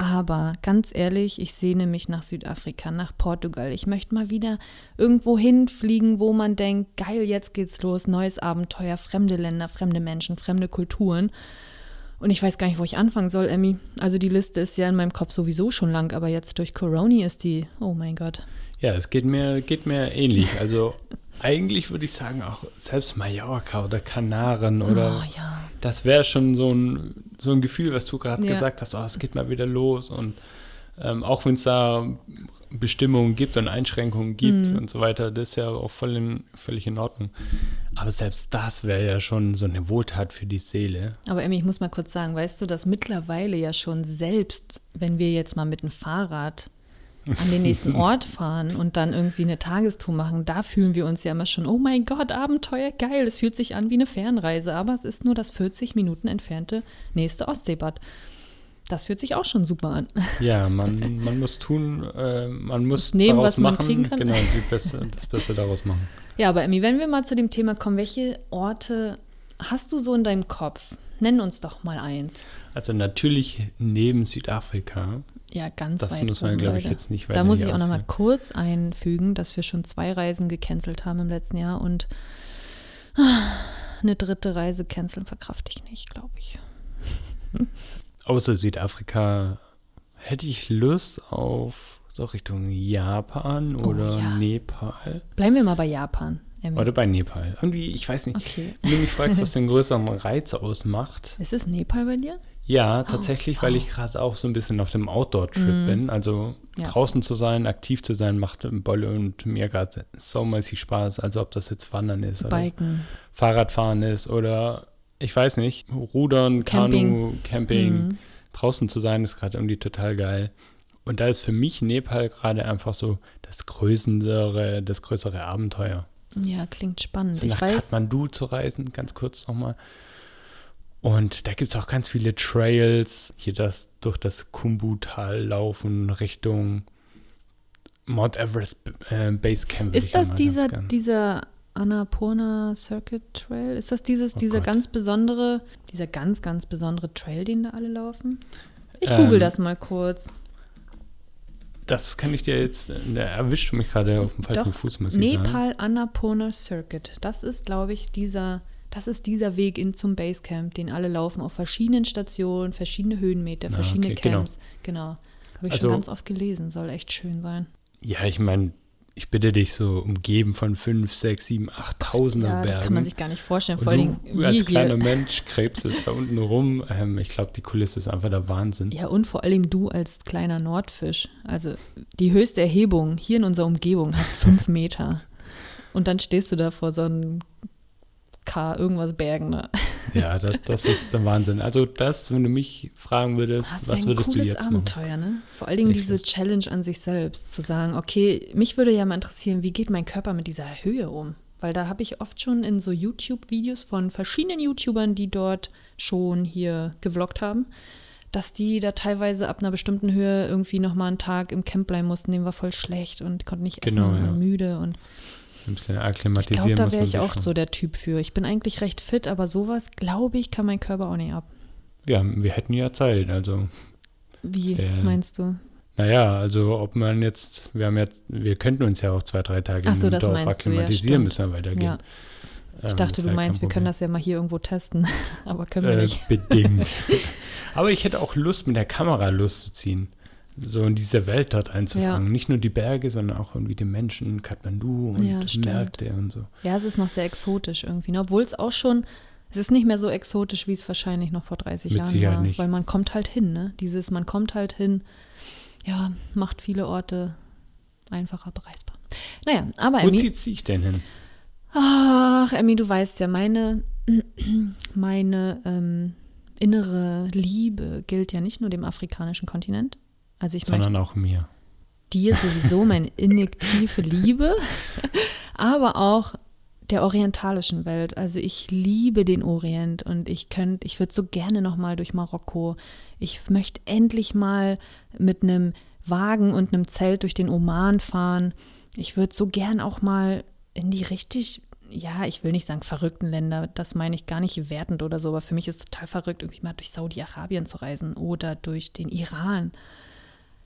Aber ganz ehrlich, ich sehne mich nach Südafrika, nach Portugal. Ich möchte mal wieder irgendwo hinfliegen, wo man denkt, geil, jetzt geht's los, neues Abenteuer, fremde Länder, fremde Menschen, fremde Kulturen. Und ich weiß gar nicht, wo ich anfangen soll, Emmy. Also die Liste ist ja in meinem Kopf sowieso schon lang, aber jetzt durch Corona ist die, oh mein Gott. Ja, es geht mir, geht mir ähnlich. Also eigentlich würde ich sagen, auch selbst Mallorca oder Kanaren oder oh, ja. das wäre schon so ein, so ein Gefühl, was du gerade ja. gesagt hast, oh, es geht mal wieder los und ähm, auch wenn es da Bestimmungen gibt und Einschränkungen gibt mhm. und so weiter, das ist ja auch voll in, völlig in Ordnung. Aber selbst das wäre ja schon so eine Wohltat für die Seele. Aber Emmy, ich muss mal kurz sagen, weißt du, dass mittlerweile ja schon selbst, wenn wir jetzt mal mit dem Fahrrad an den nächsten Ort fahren und dann irgendwie eine Tagestour machen, da fühlen wir uns ja immer schon, oh mein Gott, Abenteuer, geil. Es fühlt sich an wie eine Fernreise, aber es ist nur das 40 Minuten entfernte nächste Ostseebad. Das fühlt sich auch schon super an. Ja, man, man muss tun, äh, man muss, nehmen, was man machen, kriegen kann. Genau, Beste, das Beste daraus machen. Ja, aber Emmy, wenn wir mal zu dem Thema kommen, welche Orte hast du so in deinem Kopf? Nenn uns doch mal eins. Also natürlich neben Südafrika ja, ganz das weit muss man, glaube ich, jetzt nicht weiter Da muss ich auch noch mal kurz einfügen, dass wir schon zwei Reisen gecancelt haben im letzten Jahr und eine dritte Reise canceln verkrafte ich nicht, glaube ich. Außer Südafrika hätte ich Lust auf so Richtung Japan oh, oder ja. Nepal. Bleiben wir mal bei Japan. Oder bei Nepal. Irgendwie, ich weiß nicht. Okay. Wenn du mich fragst, was den größeren Reiz ausmacht. Ist es Nepal bei dir? Ja, oh, tatsächlich, oh, weil ich gerade auch so ein bisschen auf dem Outdoor-Trip mm. bin. Also ja. draußen zu sein, aktiv zu sein, macht Bolle und mir gerade so mäßig Spaß. Also ob das jetzt Wandern ist Biken. oder Fahrradfahren ist oder ich weiß nicht, Rudern, Camping. Kanu, Camping, Mhm. draußen zu sein, ist gerade irgendwie total geil. Und da ist für mich Nepal gerade einfach so das größere, das größere Abenteuer. Ja, klingt spannend. So ich nach weiß, Kathmandu zu reisen, ganz kurz nochmal. Und da gibt es auch ganz viele Trails. Hier das durch das Kumbu-Tal laufen Richtung Mount Everest äh, Base Camp. ist das dieser, dieser Annapurna Circuit Trail? Ist das dieses, Oh dieser Gott. ganz besondere, dieser ganz, ganz besondere Trail, den da alle laufen? Ich Ähm, google das mal kurz. Das kann ich dir jetzt, da erwischt du mich gerade auf dem falschen Doch, Fuß, muss ich sagen. Nepal Annapurna Circuit. Das ist, glaube ich, dieser, das ist dieser Weg in zum Basecamp, den alle laufen auf verschiedenen Stationen, verschiedene Höhenmeter, Ah, verschiedene okay, genau. Camps. Genau. Habe ich Also- schon ganz oft gelesen, soll echt schön sein. Ja, ich meine, ich bitte dich so umgeben von 5, 6, 7, 8.000er Ja, Bergen. das kann man sich gar nicht vorstellen. Und Vor allem du als kleiner hier. Mensch krebselst da unten rum. Ähm, ich glaube, die Kulisse ist einfach der Wahnsinn. Ja, und vor allem du als kleiner Nordfisch. Also die höchste Erhebung hier in unserer Umgebung hat fünf Meter. Und dann stehst du da vor so einem K, irgendwas Bergen. Ne? Ja, das, das ist der Wahnsinn. Also das, wenn du mich fragen würdest, wär was würdest du jetzt machen? Abenteuer, ne? Vor allen Dingen Echt diese. Challenge an sich selbst, zu sagen, okay, mich würde ja mal interessieren, wie geht mein Körper mit dieser Höhe um? Weil da habe ich oft schon in so YouTube-Videos von verschiedenen YouTubern, die dort schon hier gevloggt haben, dass die da teilweise ab einer bestimmten Höhe irgendwie nochmal einen Tag im Camp bleiben mussten, dem war voll schlecht und konnten nicht essen Genau, ja. und müde und Ein bisschen ich akklimatisieren glaube, da muss wäre man ich auch schon. so der Typ für. Ich bin eigentlich recht fit, aber sowas, glaube ich, kann mein Körper auch nicht ab. Ja, wir hätten ja Zeit. Also, Wie Äh, meinst du? naja, also ob man jetzt, wir haben jetzt, wir könnten uns ja auch zwei, drei Tage Ach so, im das Dorf ja, akklimatisieren, stimmt. müssen wir weitergehen. Ja. Ich Ähm, dachte, du meinst, wir können das ja mal hier irgendwo testen, aber können wir Äh, nicht. bedingt. Aber ich hätte auch Lust, mit der Kamera loszuziehen. So in diese Welt dort einzufangen. Nicht nur die Berge, sondern auch irgendwie die Menschen, Kathmandu und Ja. Märkte und so. Ja, es ist noch sehr exotisch irgendwie, ne? obwohl es auch schon, es ist nicht mehr so exotisch, wie es wahrscheinlich noch vor 30 Mit Jahren Sicherheit war, nicht. weil man kommt halt hin, ne? Dieses, man kommt halt hin, ja, macht viele Orte einfacher bereisbar. Naja, aber Wo Emmy, zieht sie dich denn hin? ach, Emmy, du weißt ja, meine, meine ähm, innere Liebe gilt ja nicht nur dem afrikanischen Kontinent. Also ich möchte Sondern auch mir. dir sowieso meine innig tiefe Liebe, aber auch der orientalischen Welt. Also ich liebe den Orient und ich könnte, ich würde so gerne noch mal durch Marokko. Ich möchte endlich mal mit einem Wagen und einem Zelt durch den Oman fahren. Ich würde so gern auch mal in die richtig, ja, ich will nicht sagen verrückten Länder, das meine ich gar nicht wertend oder so, aber für mich ist es total verrückt, irgendwie mal durch Saudi-Arabien zu reisen oder durch den Iran.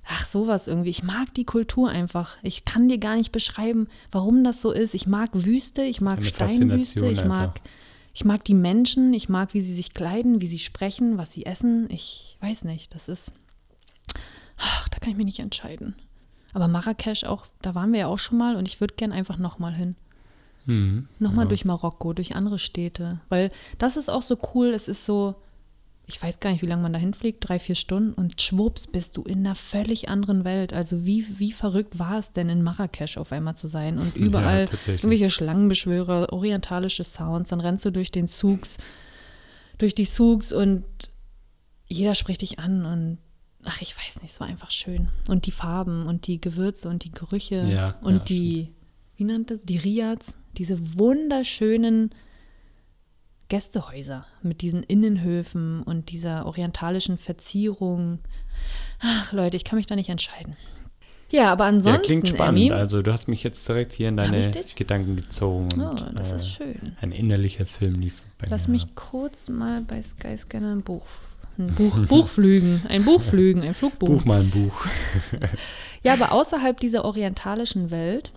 Ach, sowas irgendwie. Ich mag die Kultur einfach. Ich kann dir gar nicht beschreiben, warum das so ist. Ich mag Wüste, ich mag Eine Steinwüste, ich mag, einfach. ich mag die Menschen, ich mag, wie sie sich kleiden, wie sie sprechen, was sie essen. Ich weiß nicht, das ist. Ach, da kann ich mich nicht entscheiden. Aber Marrakesch auch, da waren wir ja auch schon mal und ich würde gern einfach nochmal hin. Mhm. Nochmal Ja. durch Marokko, durch andere Städte. Weil das ist auch so cool. Es ist so, ich weiß gar nicht, wie lange man da hinfliegt, drei, vier Stunden und schwupps bist du in einer völlig anderen Welt. Also wie, wie verrückt war es denn in Marrakesch auf einmal zu sein und überall tatsächlich. irgendwelche Schlangenbeschwörer, orientalische Sounds, dann rennst du durch den Souks, durch die Souks und jeder spricht dich an und ach, ich weiß nicht, es war einfach schön. Und die Farben und die Gewürze und die Gerüche Ja, und ja, die, wie nannte es, die Riads, diese wunderschönen Gästehäuser mit diesen Innenhöfen und dieser orientalischen Verzierung. Ach Leute, ich kann mich da nicht entscheiden. Ja, aber ansonsten, Ja, klingt spannend. Emmy, Also du hast mich jetzt direkt hier in deine? Gedanken gezogen. oh, Und, das äh, ist schön. Ein innerlicher Film lief bei Lass mir. mich kurz mal bei Skyscanner ein Buch, ein Buch, Buchflügen, ein Buchflügen, ein Flugbuch. Buch mal ein Buch. Ja, aber außerhalb dieser orientalischen Welt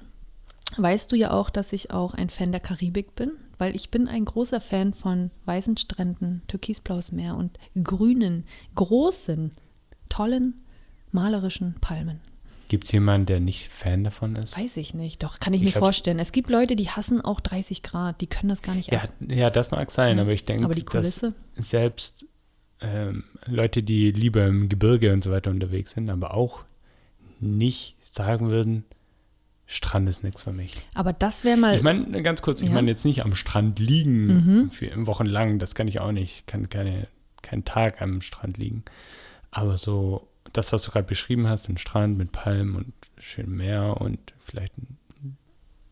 weißt du ja auch, dass ich auch ein Fan der Karibik bin, weil ich bin ein großer Fan von weißen Stränden, türkisblaues Meer und grünen, großen, tollen, malerischen Palmen. Gibt es jemanden, der nicht Fan davon ist? Weiß ich nicht, doch kann ich, Ich mir vorstellen. Es gibt Leute, die hassen auch 30 Grad, die können das gar nicht Ja, ja, das mag sein, Ja, aber ich denke, dass selbst ähm, Leute, die lieber im Gebirge und so weiter unterwegs sind, aber auch nicht sagen würden, Strand ist nichts für mich. Aber das wäre mal. Ich meine, ganz kurz, ich Ja. meine jetzt nicht am Strand liegen Mhm. wochenlang, das kann ich auch nicht. Ich kann keine, keinen Tag am Strand liegen. Aber so, das, was du gerade beschrieben hast, ein Strand mit Palmen und schönem Meer und vielleicht ein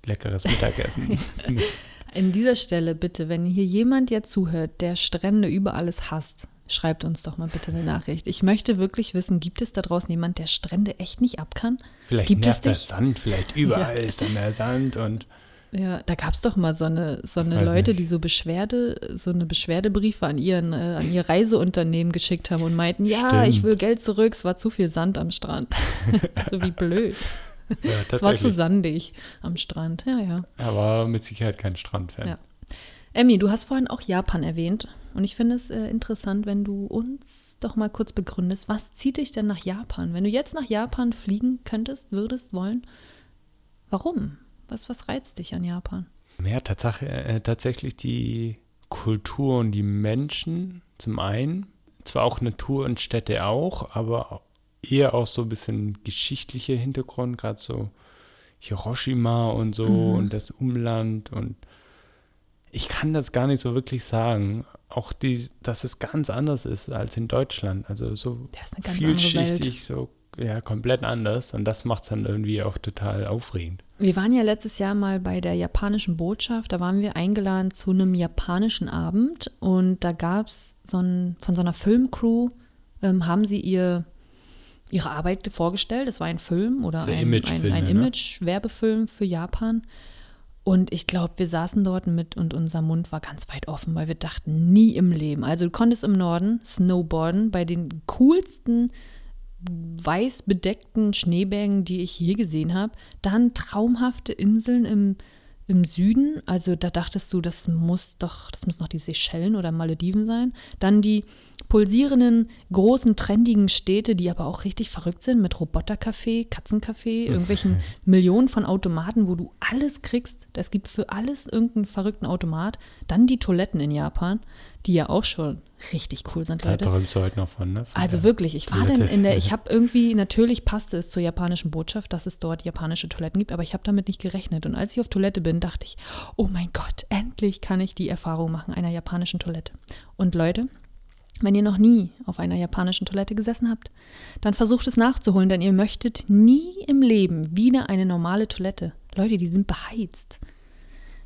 leckeres Mittagessen. In dieser Stelle bitte, wenn hier jemand jetzt zuhört, der Strände über alles hasst, schreibt uns doch mal bitte eine Nachricht. Ich möchte wirklich wissen, gibt es da draußen jemand, der Strände echt nicht ab kann? vielleicht Gibt es nervt der dich? Sand, vielleicht überall ist dann der Sand und Ja, da gab es doch mal so eine, so eine Weiß Leute, nicht. die so Beschwerde, so eine Beschwerdebriefe an ihren, äh, an ihr Reiseunternehmen geschickt haben und meinten, ja, Stimmt. ich will Geld zurück, es war zu viel Sand am Strand. so wie blöd. ja, Es war zu sandig am Strand. Ja, ja. Er war mit Sicherheit kein Strandfan. Ja. Emmy, du hast vorhin auch Japan erwähnt und ich finde es äh, interessant, wenn du uns doch mal kurz begründest, was zieht dich denn nach Japan? Wenn du jetzt nach Japan fliegen könntest, würdest, wollen, warum? Was, was reizt dich an Japan? Ja, Tatsache, äh, tatsächlich die Kultur und die Menschen zum einen. Zwar auch Natur und Städte auch, aber eher auch so ein bisschen geschichtliche Hintergrund, gerade so Hiroshima und so Mhm. und das Umland und ich kann das gar nicht so wirklich sagen. Auch die, dass es ganz anders ist als in Deutschland. Also so vielschichtig, so ja, komplett anders. Und das macht es dann irgendwie auch total aufregend. Wir waren ja letztes Jahr mal bei der japanischen Botschaft, da waren wir eingeladen zu einem japanischen Abend und da gab es so ein, von so einer Filmcrew, ähm, haben sie ihr, ihre Arbeit vorgestellt. Es war ein Film oder ein, ein, Imagefilme, ein ne? Image-Werbefilm für Japan. Und ich glaube, wir saßen dort mit und unser Mund war ganz weit offen, weil wir dachten, nie im Leben. Also du konntest im Norden snowboarden bei den coolsten weiß bedeckten Schneebergen, die ich je gesehen habe. Dann traumhafte Inseln im, im Süden. Also da dachtest du, das muss doch, das muss noch die Seychellen oder Malediven sein. Dann die pulsierenden, großen, trendigen Städte, die aber auch richtig verrückt sind mit Robotercafé, Katzencafé, irgendwelchen Millionen von Automaten, wo du alles kriegst. Es gibt für alles irgendeinen verrückten Automat. Dann die Toiletten in Japan, die ja auch schon richtig cool sind, Da Leute. träumst du heute noch von, ne? Von Also wirklich, ich war dann in der, ich habe irgendwie, natürlich passte es zur japanischen Botschaft, dass es dort japanische Toiletten gibt, aber ich habe damit nicht gerechnet. Und als ich auf Toilette bin, dachte ich, oh mein Gott, endlich kann ich die Erfahrung machen einer japanischen Toilette. Und Leute, wenn ihr noch nie auf einer japanischen Toilette gesessen habt, dann versucht es nachzuholen, denn ihr möchtet nie im Leben wieder eine normale Toilette. Leute, die sind beheizt.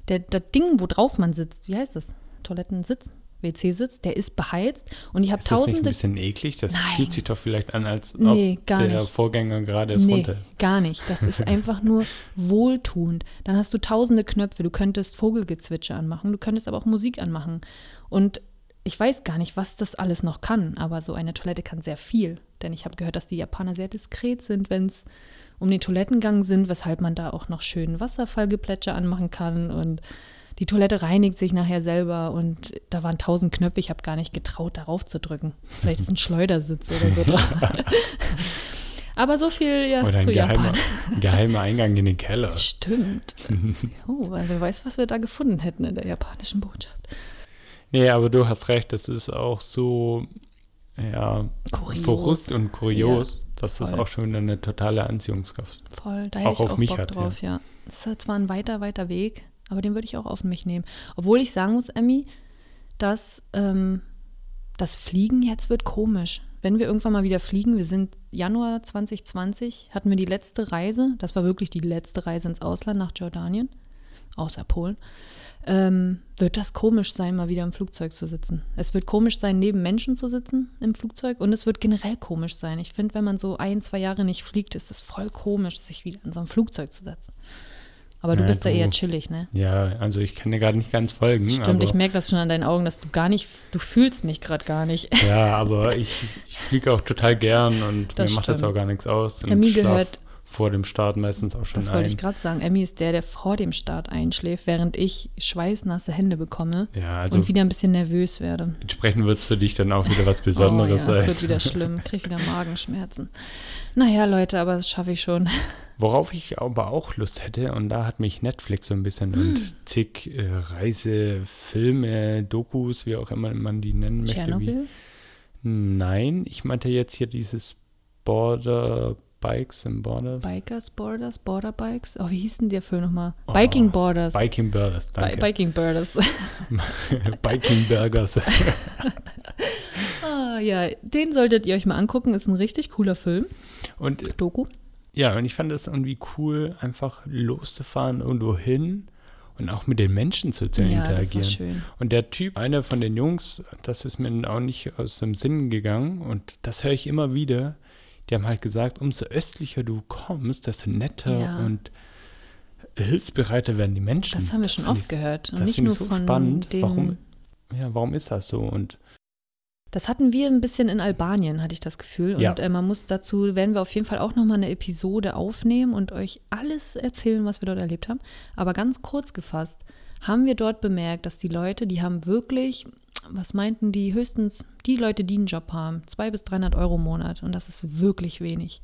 Der, das Ding, wo drauf man sitzt, wie heißt das? Toilettensitz? WC-Sitz, der ist beheizt und ich habe Ist das nicht ein tausende bisschen eklig? Das Nein. fühlt sich doch vielleicht an, als ob Nee, der nicht. Vorgänger gerade erst nee, runter ist. gar nicht. Das ist einfach nur wohltuend. Dann hast du tausende Knöpfe. Du könntest Vogelgezwitscher anmachen, du könntest aber auch Musik anmachen. Und ich weiß gar nicht, was das alles noch kann, aber so eine Toilette kann sehr viel. Denn ich habe gehört, dass die Japaner sehr diskret sind, wenn es um den Toilettengang sind, weshalb man da auch noch schön Wasserfallgeplätscher anmachen kann und die Toilette reinigt sich nachher selber und da waren tausend Knöpfe, ich habe gar nicht getraut, darauf zu drücken. Vielleicht ist ein Schleudersitz oder so drauf. Aber so viel ja Oder ein zu geheimer, Japan. ein geheimer Eingang in den Keller. Stimmt. Oh, weil wer weiß, was wir da gefunden hätten in der japanischen Botschaft. Nee, aber du hast recht, das ist auch so ja, Kurios. verrückt und kurios, dass das auch schon wieder eine totale Anziehungskraft Voll, da hätte Auch ich auf auch mich Bock hat, ja. drauf, ja. Es ist zwar ein weiter, weiter Weg, aber den würde ich auch auf mich nehmen. Obwohl ich sagen muss, Emmy, dass ähm, das Fliegen jetzt wird komisch. Wenn wir irgendwann mal wieder fliegen, wir sind Januar 2020, hatten wir die letzte Reise, das war wirklich die letzte Reise ins Ausland nach Jordanien, außer Polen, ähm, wird das komisch sein, mal wieder im Flugzeug zu sitzen. Es wird komisch sein, neben Menschen zu sitzen im Flugzeug und es wird generell komisch sein. Ich finde, wenn man so ein, zwei Jahre nicht fliegt, ist es voll komisch, sich wieder in so ein Flugzeug zu setzen. Aber du Ja, bist da du- eher chillig, ne? Ja, also ich kann dir gerade nicht ganz folgen. Stimmt, ich merke das schon an deinen Augen, dass du gar nicht, du fühlst mich gerade gar nicht. Ja, aber ich, ich fliege auch total gern und Das mir macht das stimmt. auch gar nichts aus. Emmy schlaf gehört- vor dem Start meistens auch schon Das wollte ein. ich gerade sagen. Emmy ist der, der vor dem Start einschläft, während ich schweißnasse Hände bekomme Ja, also und wieder ein bisschen nervös werde. entsprechend wird es für dich dann auch wieder was Oh, ja, Besonderes es sein. wird wieder schlimm. Krieg wieder Magenschmerzen. Naja, Leute, aber das schaffe ich schon. Worauf ich aber auch Lust hätte, und da hat mich Netflix so ein bisschen Hm. und zig äh, Reisefilme, Dokus, wie auch immer man die nennen möchte. Wie, Tschernobyl? nein, ich meinte jetzt hier dieses Border Bikes and Borders. Bikers Borders, Border Bikes. Oh, wie hieß denn der Film nochmal? Oh, Biking Borders. Biking Borders, danke. Bi Biking Borders. Biking Burgers. ah, ja, den solltet ihr euch mal angucken. Ist ein richtig cooler Film. Und Doku. Ja, und ich fand es irgendwie cool, einfach loszufahren irgendwo hin und auch mit den Menschen zu, zu Ja, interagieren. das war schön. Und der Typ, einer von den Jungs, das ist mir auch nicht aus dem Sinn gegangen und das höre ich immer wieder. Die haben halt gesagt, umso östlicher du kommst, desto netter Ja. und hilfsbereiter werden die Menschen. Das haben wir schon find oft ich- gehört. Und Das nicht finde nur ich so von spannend. Warum, ja, warum ist das so? Und Das hatten wir ein bisschen in Albanien, hatte ich das Gefühl. Und Ja. äh, man muss dazu, werden wir auf jeden Fall auch nochmal eine Episode aufnehmen und euch alles erzählen, was wir dort erlebt haben. Aber ganz kurz gefasst, haben wir dort bemerkt, dass die Leute, die haben wirklich, was meinten die, höchstens die Leute, die einen Job haben, 200 bis 300 Euro im Monat. Und das ist wirklich wenig.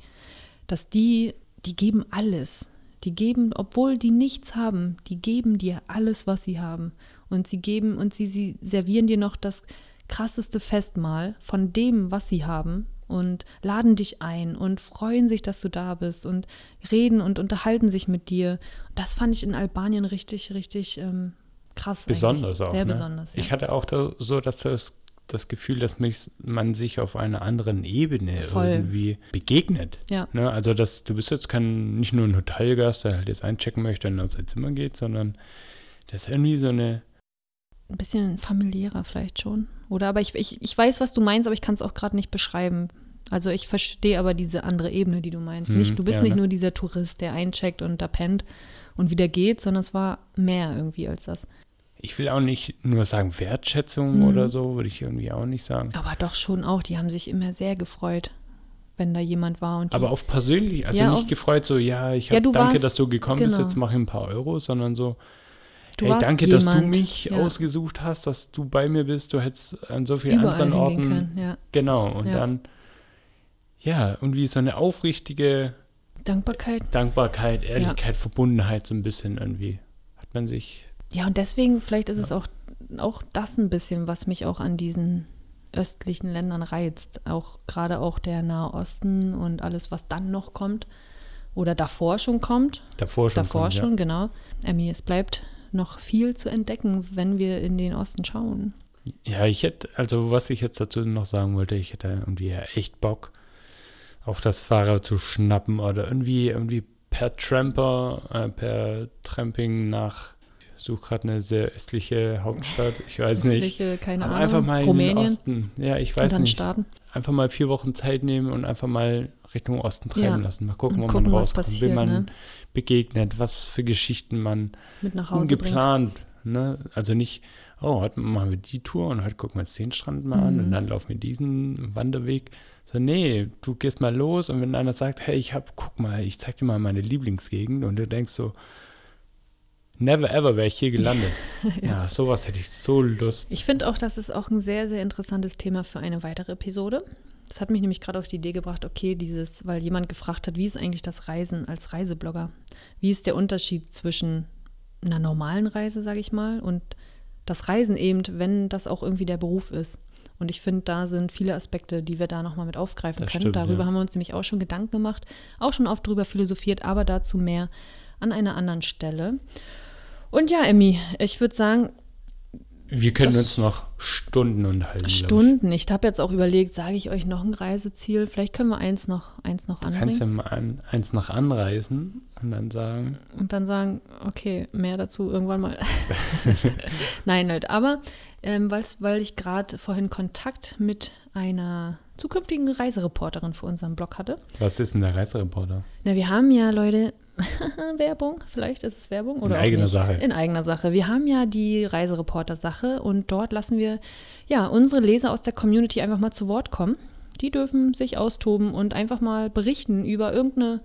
Dass die, die geben alles. Die geben, obwohl die nichts haben, die geben dir alles, was sie haben. Und sie geben und sie, sie servieren dir noch das krasseste Festmahl von dem, was sie haben und laden dich ein und freuen sich, dass du da bist und reden und unterhalten sich mit dir. Das fand ich in Albanien richtig, richtig ähm, krass. besonders auch. Sehr ne? besonders. Ja. Ich hatte auch da, so dass das, das Gefühl, dass mich, man sich auf einer anderen Ebene Voll. irgendwie begegnet. ja. Ne? Also dass du bist jetzt kein, nicht nur ein Hotelgast, der halt jetzt einchecken möchte und auf sein Zimmer geht, sondern das ist irgendwie so eine, ein bisschen familiärer vielleicht schon. Oder aber ich, ich, ich weiß, was du meinst, aber ich kann es auch gerade nicht beschreiben. Also ich verstehe aber diese andere Ebene, die du meinst. Mhm, nicht, du bist ja, nicht ne? nur dieser Tourist, der eincheckt und da pennt und wieder geht, sondern es war mehr irgendwie als das. Ich will auch nicht nur sagen Wertschätzung Mhm. oder so, würde ich irgendwie auch nicht sagen. Aber doch schon auch, die haben sich immer sehr gefreut, wenn da jemand war. Und Aber auf persönlich, also Ja, nicht auf- gefreut so, ja, ich Ja, hab, du danke, warst- dass du gekommen bist, genau. jetzt mache ich ein paar Euro, sondern so, du hey, danke, dass du jemand, mich ja, ausgesucht hast, dass du bei mir bist, du hättest an so vielen überall anderen Orten, können. Ja. genau, und Ja. dann, ja, irgendwie so eine aufrichtige Dankbarkeit. Dankbarkeit, Ehrlichkeit, Verbundenheit so ein bisschen irgendwie, hat man sich, Ja, und deswegen, vielleicht ist es Ja. auch, auch das ein bisschen, was mich auch an diesen östlichen Ländern reizt. Auch gerade auch der Nahe Osten und alles, was dann noch kommt oder davor schon kommt. davor schon davor kommt, schon, genau. Emmy, es bleibt noch viel zu entdecken, wenn wir in den Osten schauen. Ja. ja, ich hätte, also was ich jetzt dazu noch sagen wollte, ich hätte irgendwie ja echt Bock, auf das Fahrrad zu schnappen oder irgendwie, irgendwie per Tramper, äh, per Tramping nach, suche gerade eine sehr östliche Hauptstadt, ich weiß nicht. Östliche, keine Aber Ahnung, einfach mal in den Rumänien Osten. Ja, ich und weiß dann nicht. starten. Einfach mal vier Wochen Zeit nehmen und einfach mal Richtung Osten treiben Ja. lassen. Mal gucken, Und wo gucken, man rauskommt, passiert, wem man ne? begegnet, was für Geschichten man Mit nach Hause ungeplant. Ne? Also nicht, oh, heute machen wir die Tour und heute gucken wir uns den Strand mal an Mhm. und dann laufen wir diesen Wanderweg. So, nee, du gehst mal los und wenn einer sagt, hey, ich hab, guck mal, ich zeig dir mal meine Lieblingsgegend und du denkst so, never ever wäre ich hier gelandet. ja. sowas hätte ich so Lust. Ich finde auch, das ist auch ein sehr, sehr interessantes Thema für eine weitere Episode. Das hat mich nämlich gerade auf die Idee gebracht, okay, dieses, weil jemand gefragt hat, wie ist eigentlich das Reisen als Reiseblogger? Wie ist der Unterschied zwischen einer normalen Reise, sage ich mal, und das Reisen eben, wenn das auch irgendwie der Beruf ist? Und ich finde, da sind viele Aspekte, die wir da nochmal mit aufgreifen Das können. stimmt, Darüber ja. haben wir uns nämlich auch schon Gedanken gemacht, auch schon oft drüber philosophiert, aber dazu mehr an einer anderen Stelle. Und ja, Emmy, ich würde sagen, Wir können uns noch Stunden unterhalten. glaub ich. Stunden. Ich habe jetzt auch überlegt, sage ich euch noch ein Reiseziel? Vielleicht können wir eins noch, eins noch Du kannst ja mal ein, eins nach anreisen und dann sagen, und dann sagen, okay, mehr dazu irgendwann mal. Nein, halt. Aber ähm, weil ich gerade vorhin Kontakt mit einer zukünftigen Reisereporterin für unseren Blog hatte. was ist denn der Reisereporter? Na, wir haben ja, Leute, Werbung, vielleicht ist es Werbung oder In eigener. Sache. In eigener Sache. Wir haben ja die Reisereporter-Sache und dort lassen wir ja unsere Leser aus der Community einfach mal zu Wort kommen. Die dürfen sich austoben und einfach mal berichten über irgendeine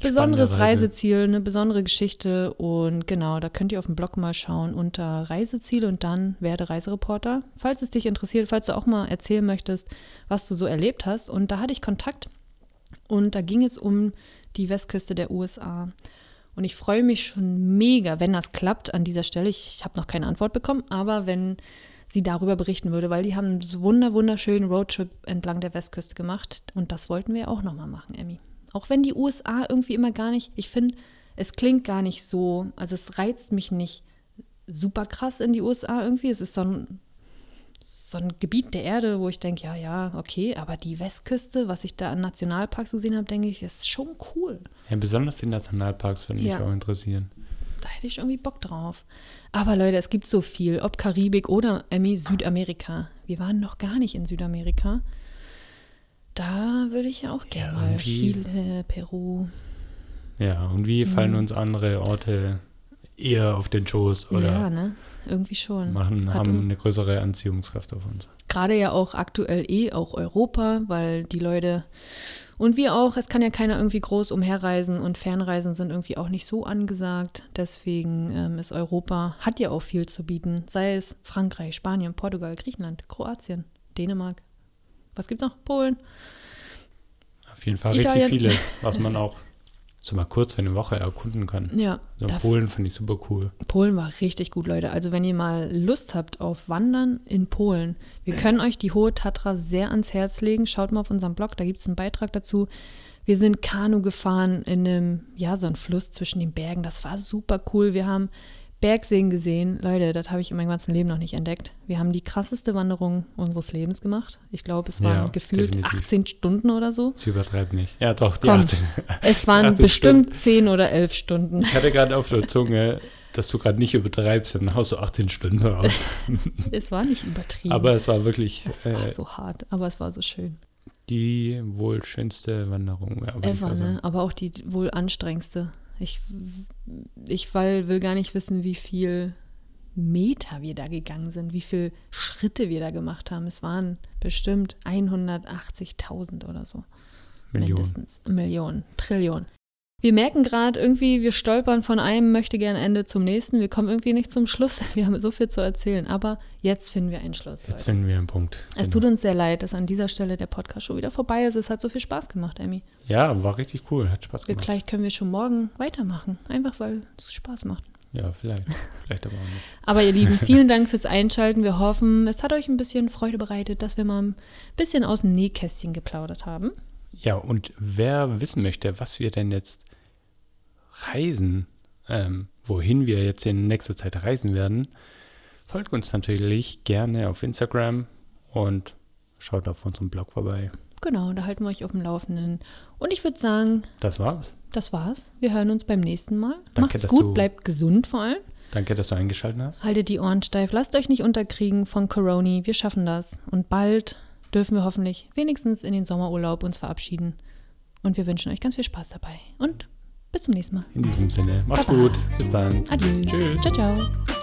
besonderes Reise. Reiseziel, eine besondere Geschichte und genau, da könnt ihr auf dem Blog mal schauen unter Reiseziele und dann werde Reisereporter, falls es dich interessiert, falls du auch mal erzählen möchtest, was du so erlebt hast und da hatte ich Kontakt und da ging es um die Westküste der USA. Und ich freue mich schon mega, wenn das klappt an dieser Stelle. Ich, ich habe noch keine Antwort bekommen, aber wenn sie darüber berichten würde, weil die haben einen wunder, wunderschönen Roadtrip entlang der Westküste gemacht. Und das wollten wir auch nochmal machen, Emmy. Auch wenn die USA irgendwie immer gar nicht, ich finde, es klingt gar nicht so, also es reizt mich nicht super krass in die USA irgendwie. Es ist so ein, so ein Gebiet der Erde, wo ich denke, ja, ja, okay, aber die Westküste, was ich da an Nationalparks gesehen habe, denke ich, ist schon cool. Ja, besonders die Nationalparks würde mich Ja. auch interessieren. Da hätte ich irgendwie Bock drauf. Aber Leute, es gibt so viel, ob Karibik oder Südamerika. Wir waren noch gar nicht in Südamerika. Da würde ich ja auch gerne mal irgendwie- Chile, Peru. Ja, und wie fallen Mhm. uns andere Orte eher auf den Schoß oder Ja, ne? Irgendwie schon. machen, Hat haben eine größere Anziehungskraft auf uns? Gerade ja auch aktuell eh auch Europa, weil die Leute und wir auch, es kann ja keiner irgendwie groß umherreisen und Fernreisen sind irgendwie auch nicht so angesagt. Deswegen ähm, ist Europa, hat ja auch viel zu bieten. Sei es Frankreich, Spanien, Portugal, Griechenland, Kroatien, Dänemark. Was gibt's noch? Polen. Auf jeden Fall Italien. richtig vieles, was man auch so mal kurz für eine Woche erkunden kann. Ja, So in da- Polen finde ich super cool. Polen war richtig gut, Leute. Also wenn ihr mal Lust habt auf Wandern in Polen, wir können euch die Hohe Tatra sehr ans Herz legen. Schaut mal auf unserem Blog, da gibt es einen Beitrag dazu. Wir sind Kanu gefahren in einem, ja, so ein Fluss zwischen den Bergen. Das war super cool. Wir haben Bergseen gesehen. Leute, das habe ich in meinem ganzen Leben noch nicht entdeckt. Wir haben die krasseste Wanderung unseres Lebens gemacht. Ich glaube, es waren Ja, gefühlt definitiv. 18 Stunden oder so. Sie übertreibt nicht. Ja, doch, die Komm. 18. Es waren 18 bestimmt 10 oder 11 Stunden. Ich hatte gerade auf der Zunge, dass du gerade nicht übertreibst, dann haust du 18 Stunden raus. Es war nicht übertrieben. Aber es war wirklich es war äh, so hart, aber es war so schön. die wohl schönste Wanderung. Ja, Ever, ne? Aber auch die wohl anstrengendste. Ich, ich will, will gar nicht wissen, wie viel Meter wir da gegangen sind, wie viele Schritte wir da gemacht haben. Es waren bestimmt 180.000 oder so. Millionen. Mindestens. Millionen, Trillionen. Wir merken gerade irgendwie, wir stolpern von einem möchte gern Ende zum nächsten. Wir kommen irgendwie nicht zum Schluss. Wir haben so viel zu erzählen. Aber jetzt finden wir einen Schluss. Jetzt Leute. finden wir einen Punkt. Es Genau. tut uns sehr leid, dass an dieser Stelle der Podcast schon wieder vorbei ist. Es hat so viel Spaß gemacht, Emmy. Ja, war richtig cool. Hat Spaß gemacht. vielleicht können wir schon morgen weitermachen. Einfach weil es Spaß macht. Ja, vielleicht. Vielleicht aber auch nicht. Aber ihr Lieben, vielen Dank fürs Einschalten. Wir hoffen, es hat euch ein bisschen Freude bereitet, dass wir mal ein bisschen aus dem Nähkästchen geplaudert haben. Ja, und wer wissen möchte, was wir denn jetzt reisen, ähm, wohin wir jetzt in nächster Zeit reisen werden, folgt uns natürlich gerne auf Instagram und schaut auf unserem Blog vorbei. Genau, da halten wir euch auf dem Laufenden. Und ich würde sagen, Das war's. das war's. Wir hören uns beim nächsten Mal. Danke, Macht's gut, du- bleibt gesund vor allem. Danke, dass du eingeschaltet hast. Haltet die Ohren steif, lasst euch nicht unterkriegen von Corona. Wir schaffen das. Und bald dürfen wir hoffentlich wenigstens in den Sommerurlaub uns verabschieden. Und wir wünschen euch ganz viel Spaß dabei. Und bis zum nächsten Mal. In diesem Sinne, macht's Baba. gut. Bis dann. Adieu. Tschüss. Ciao, ciao.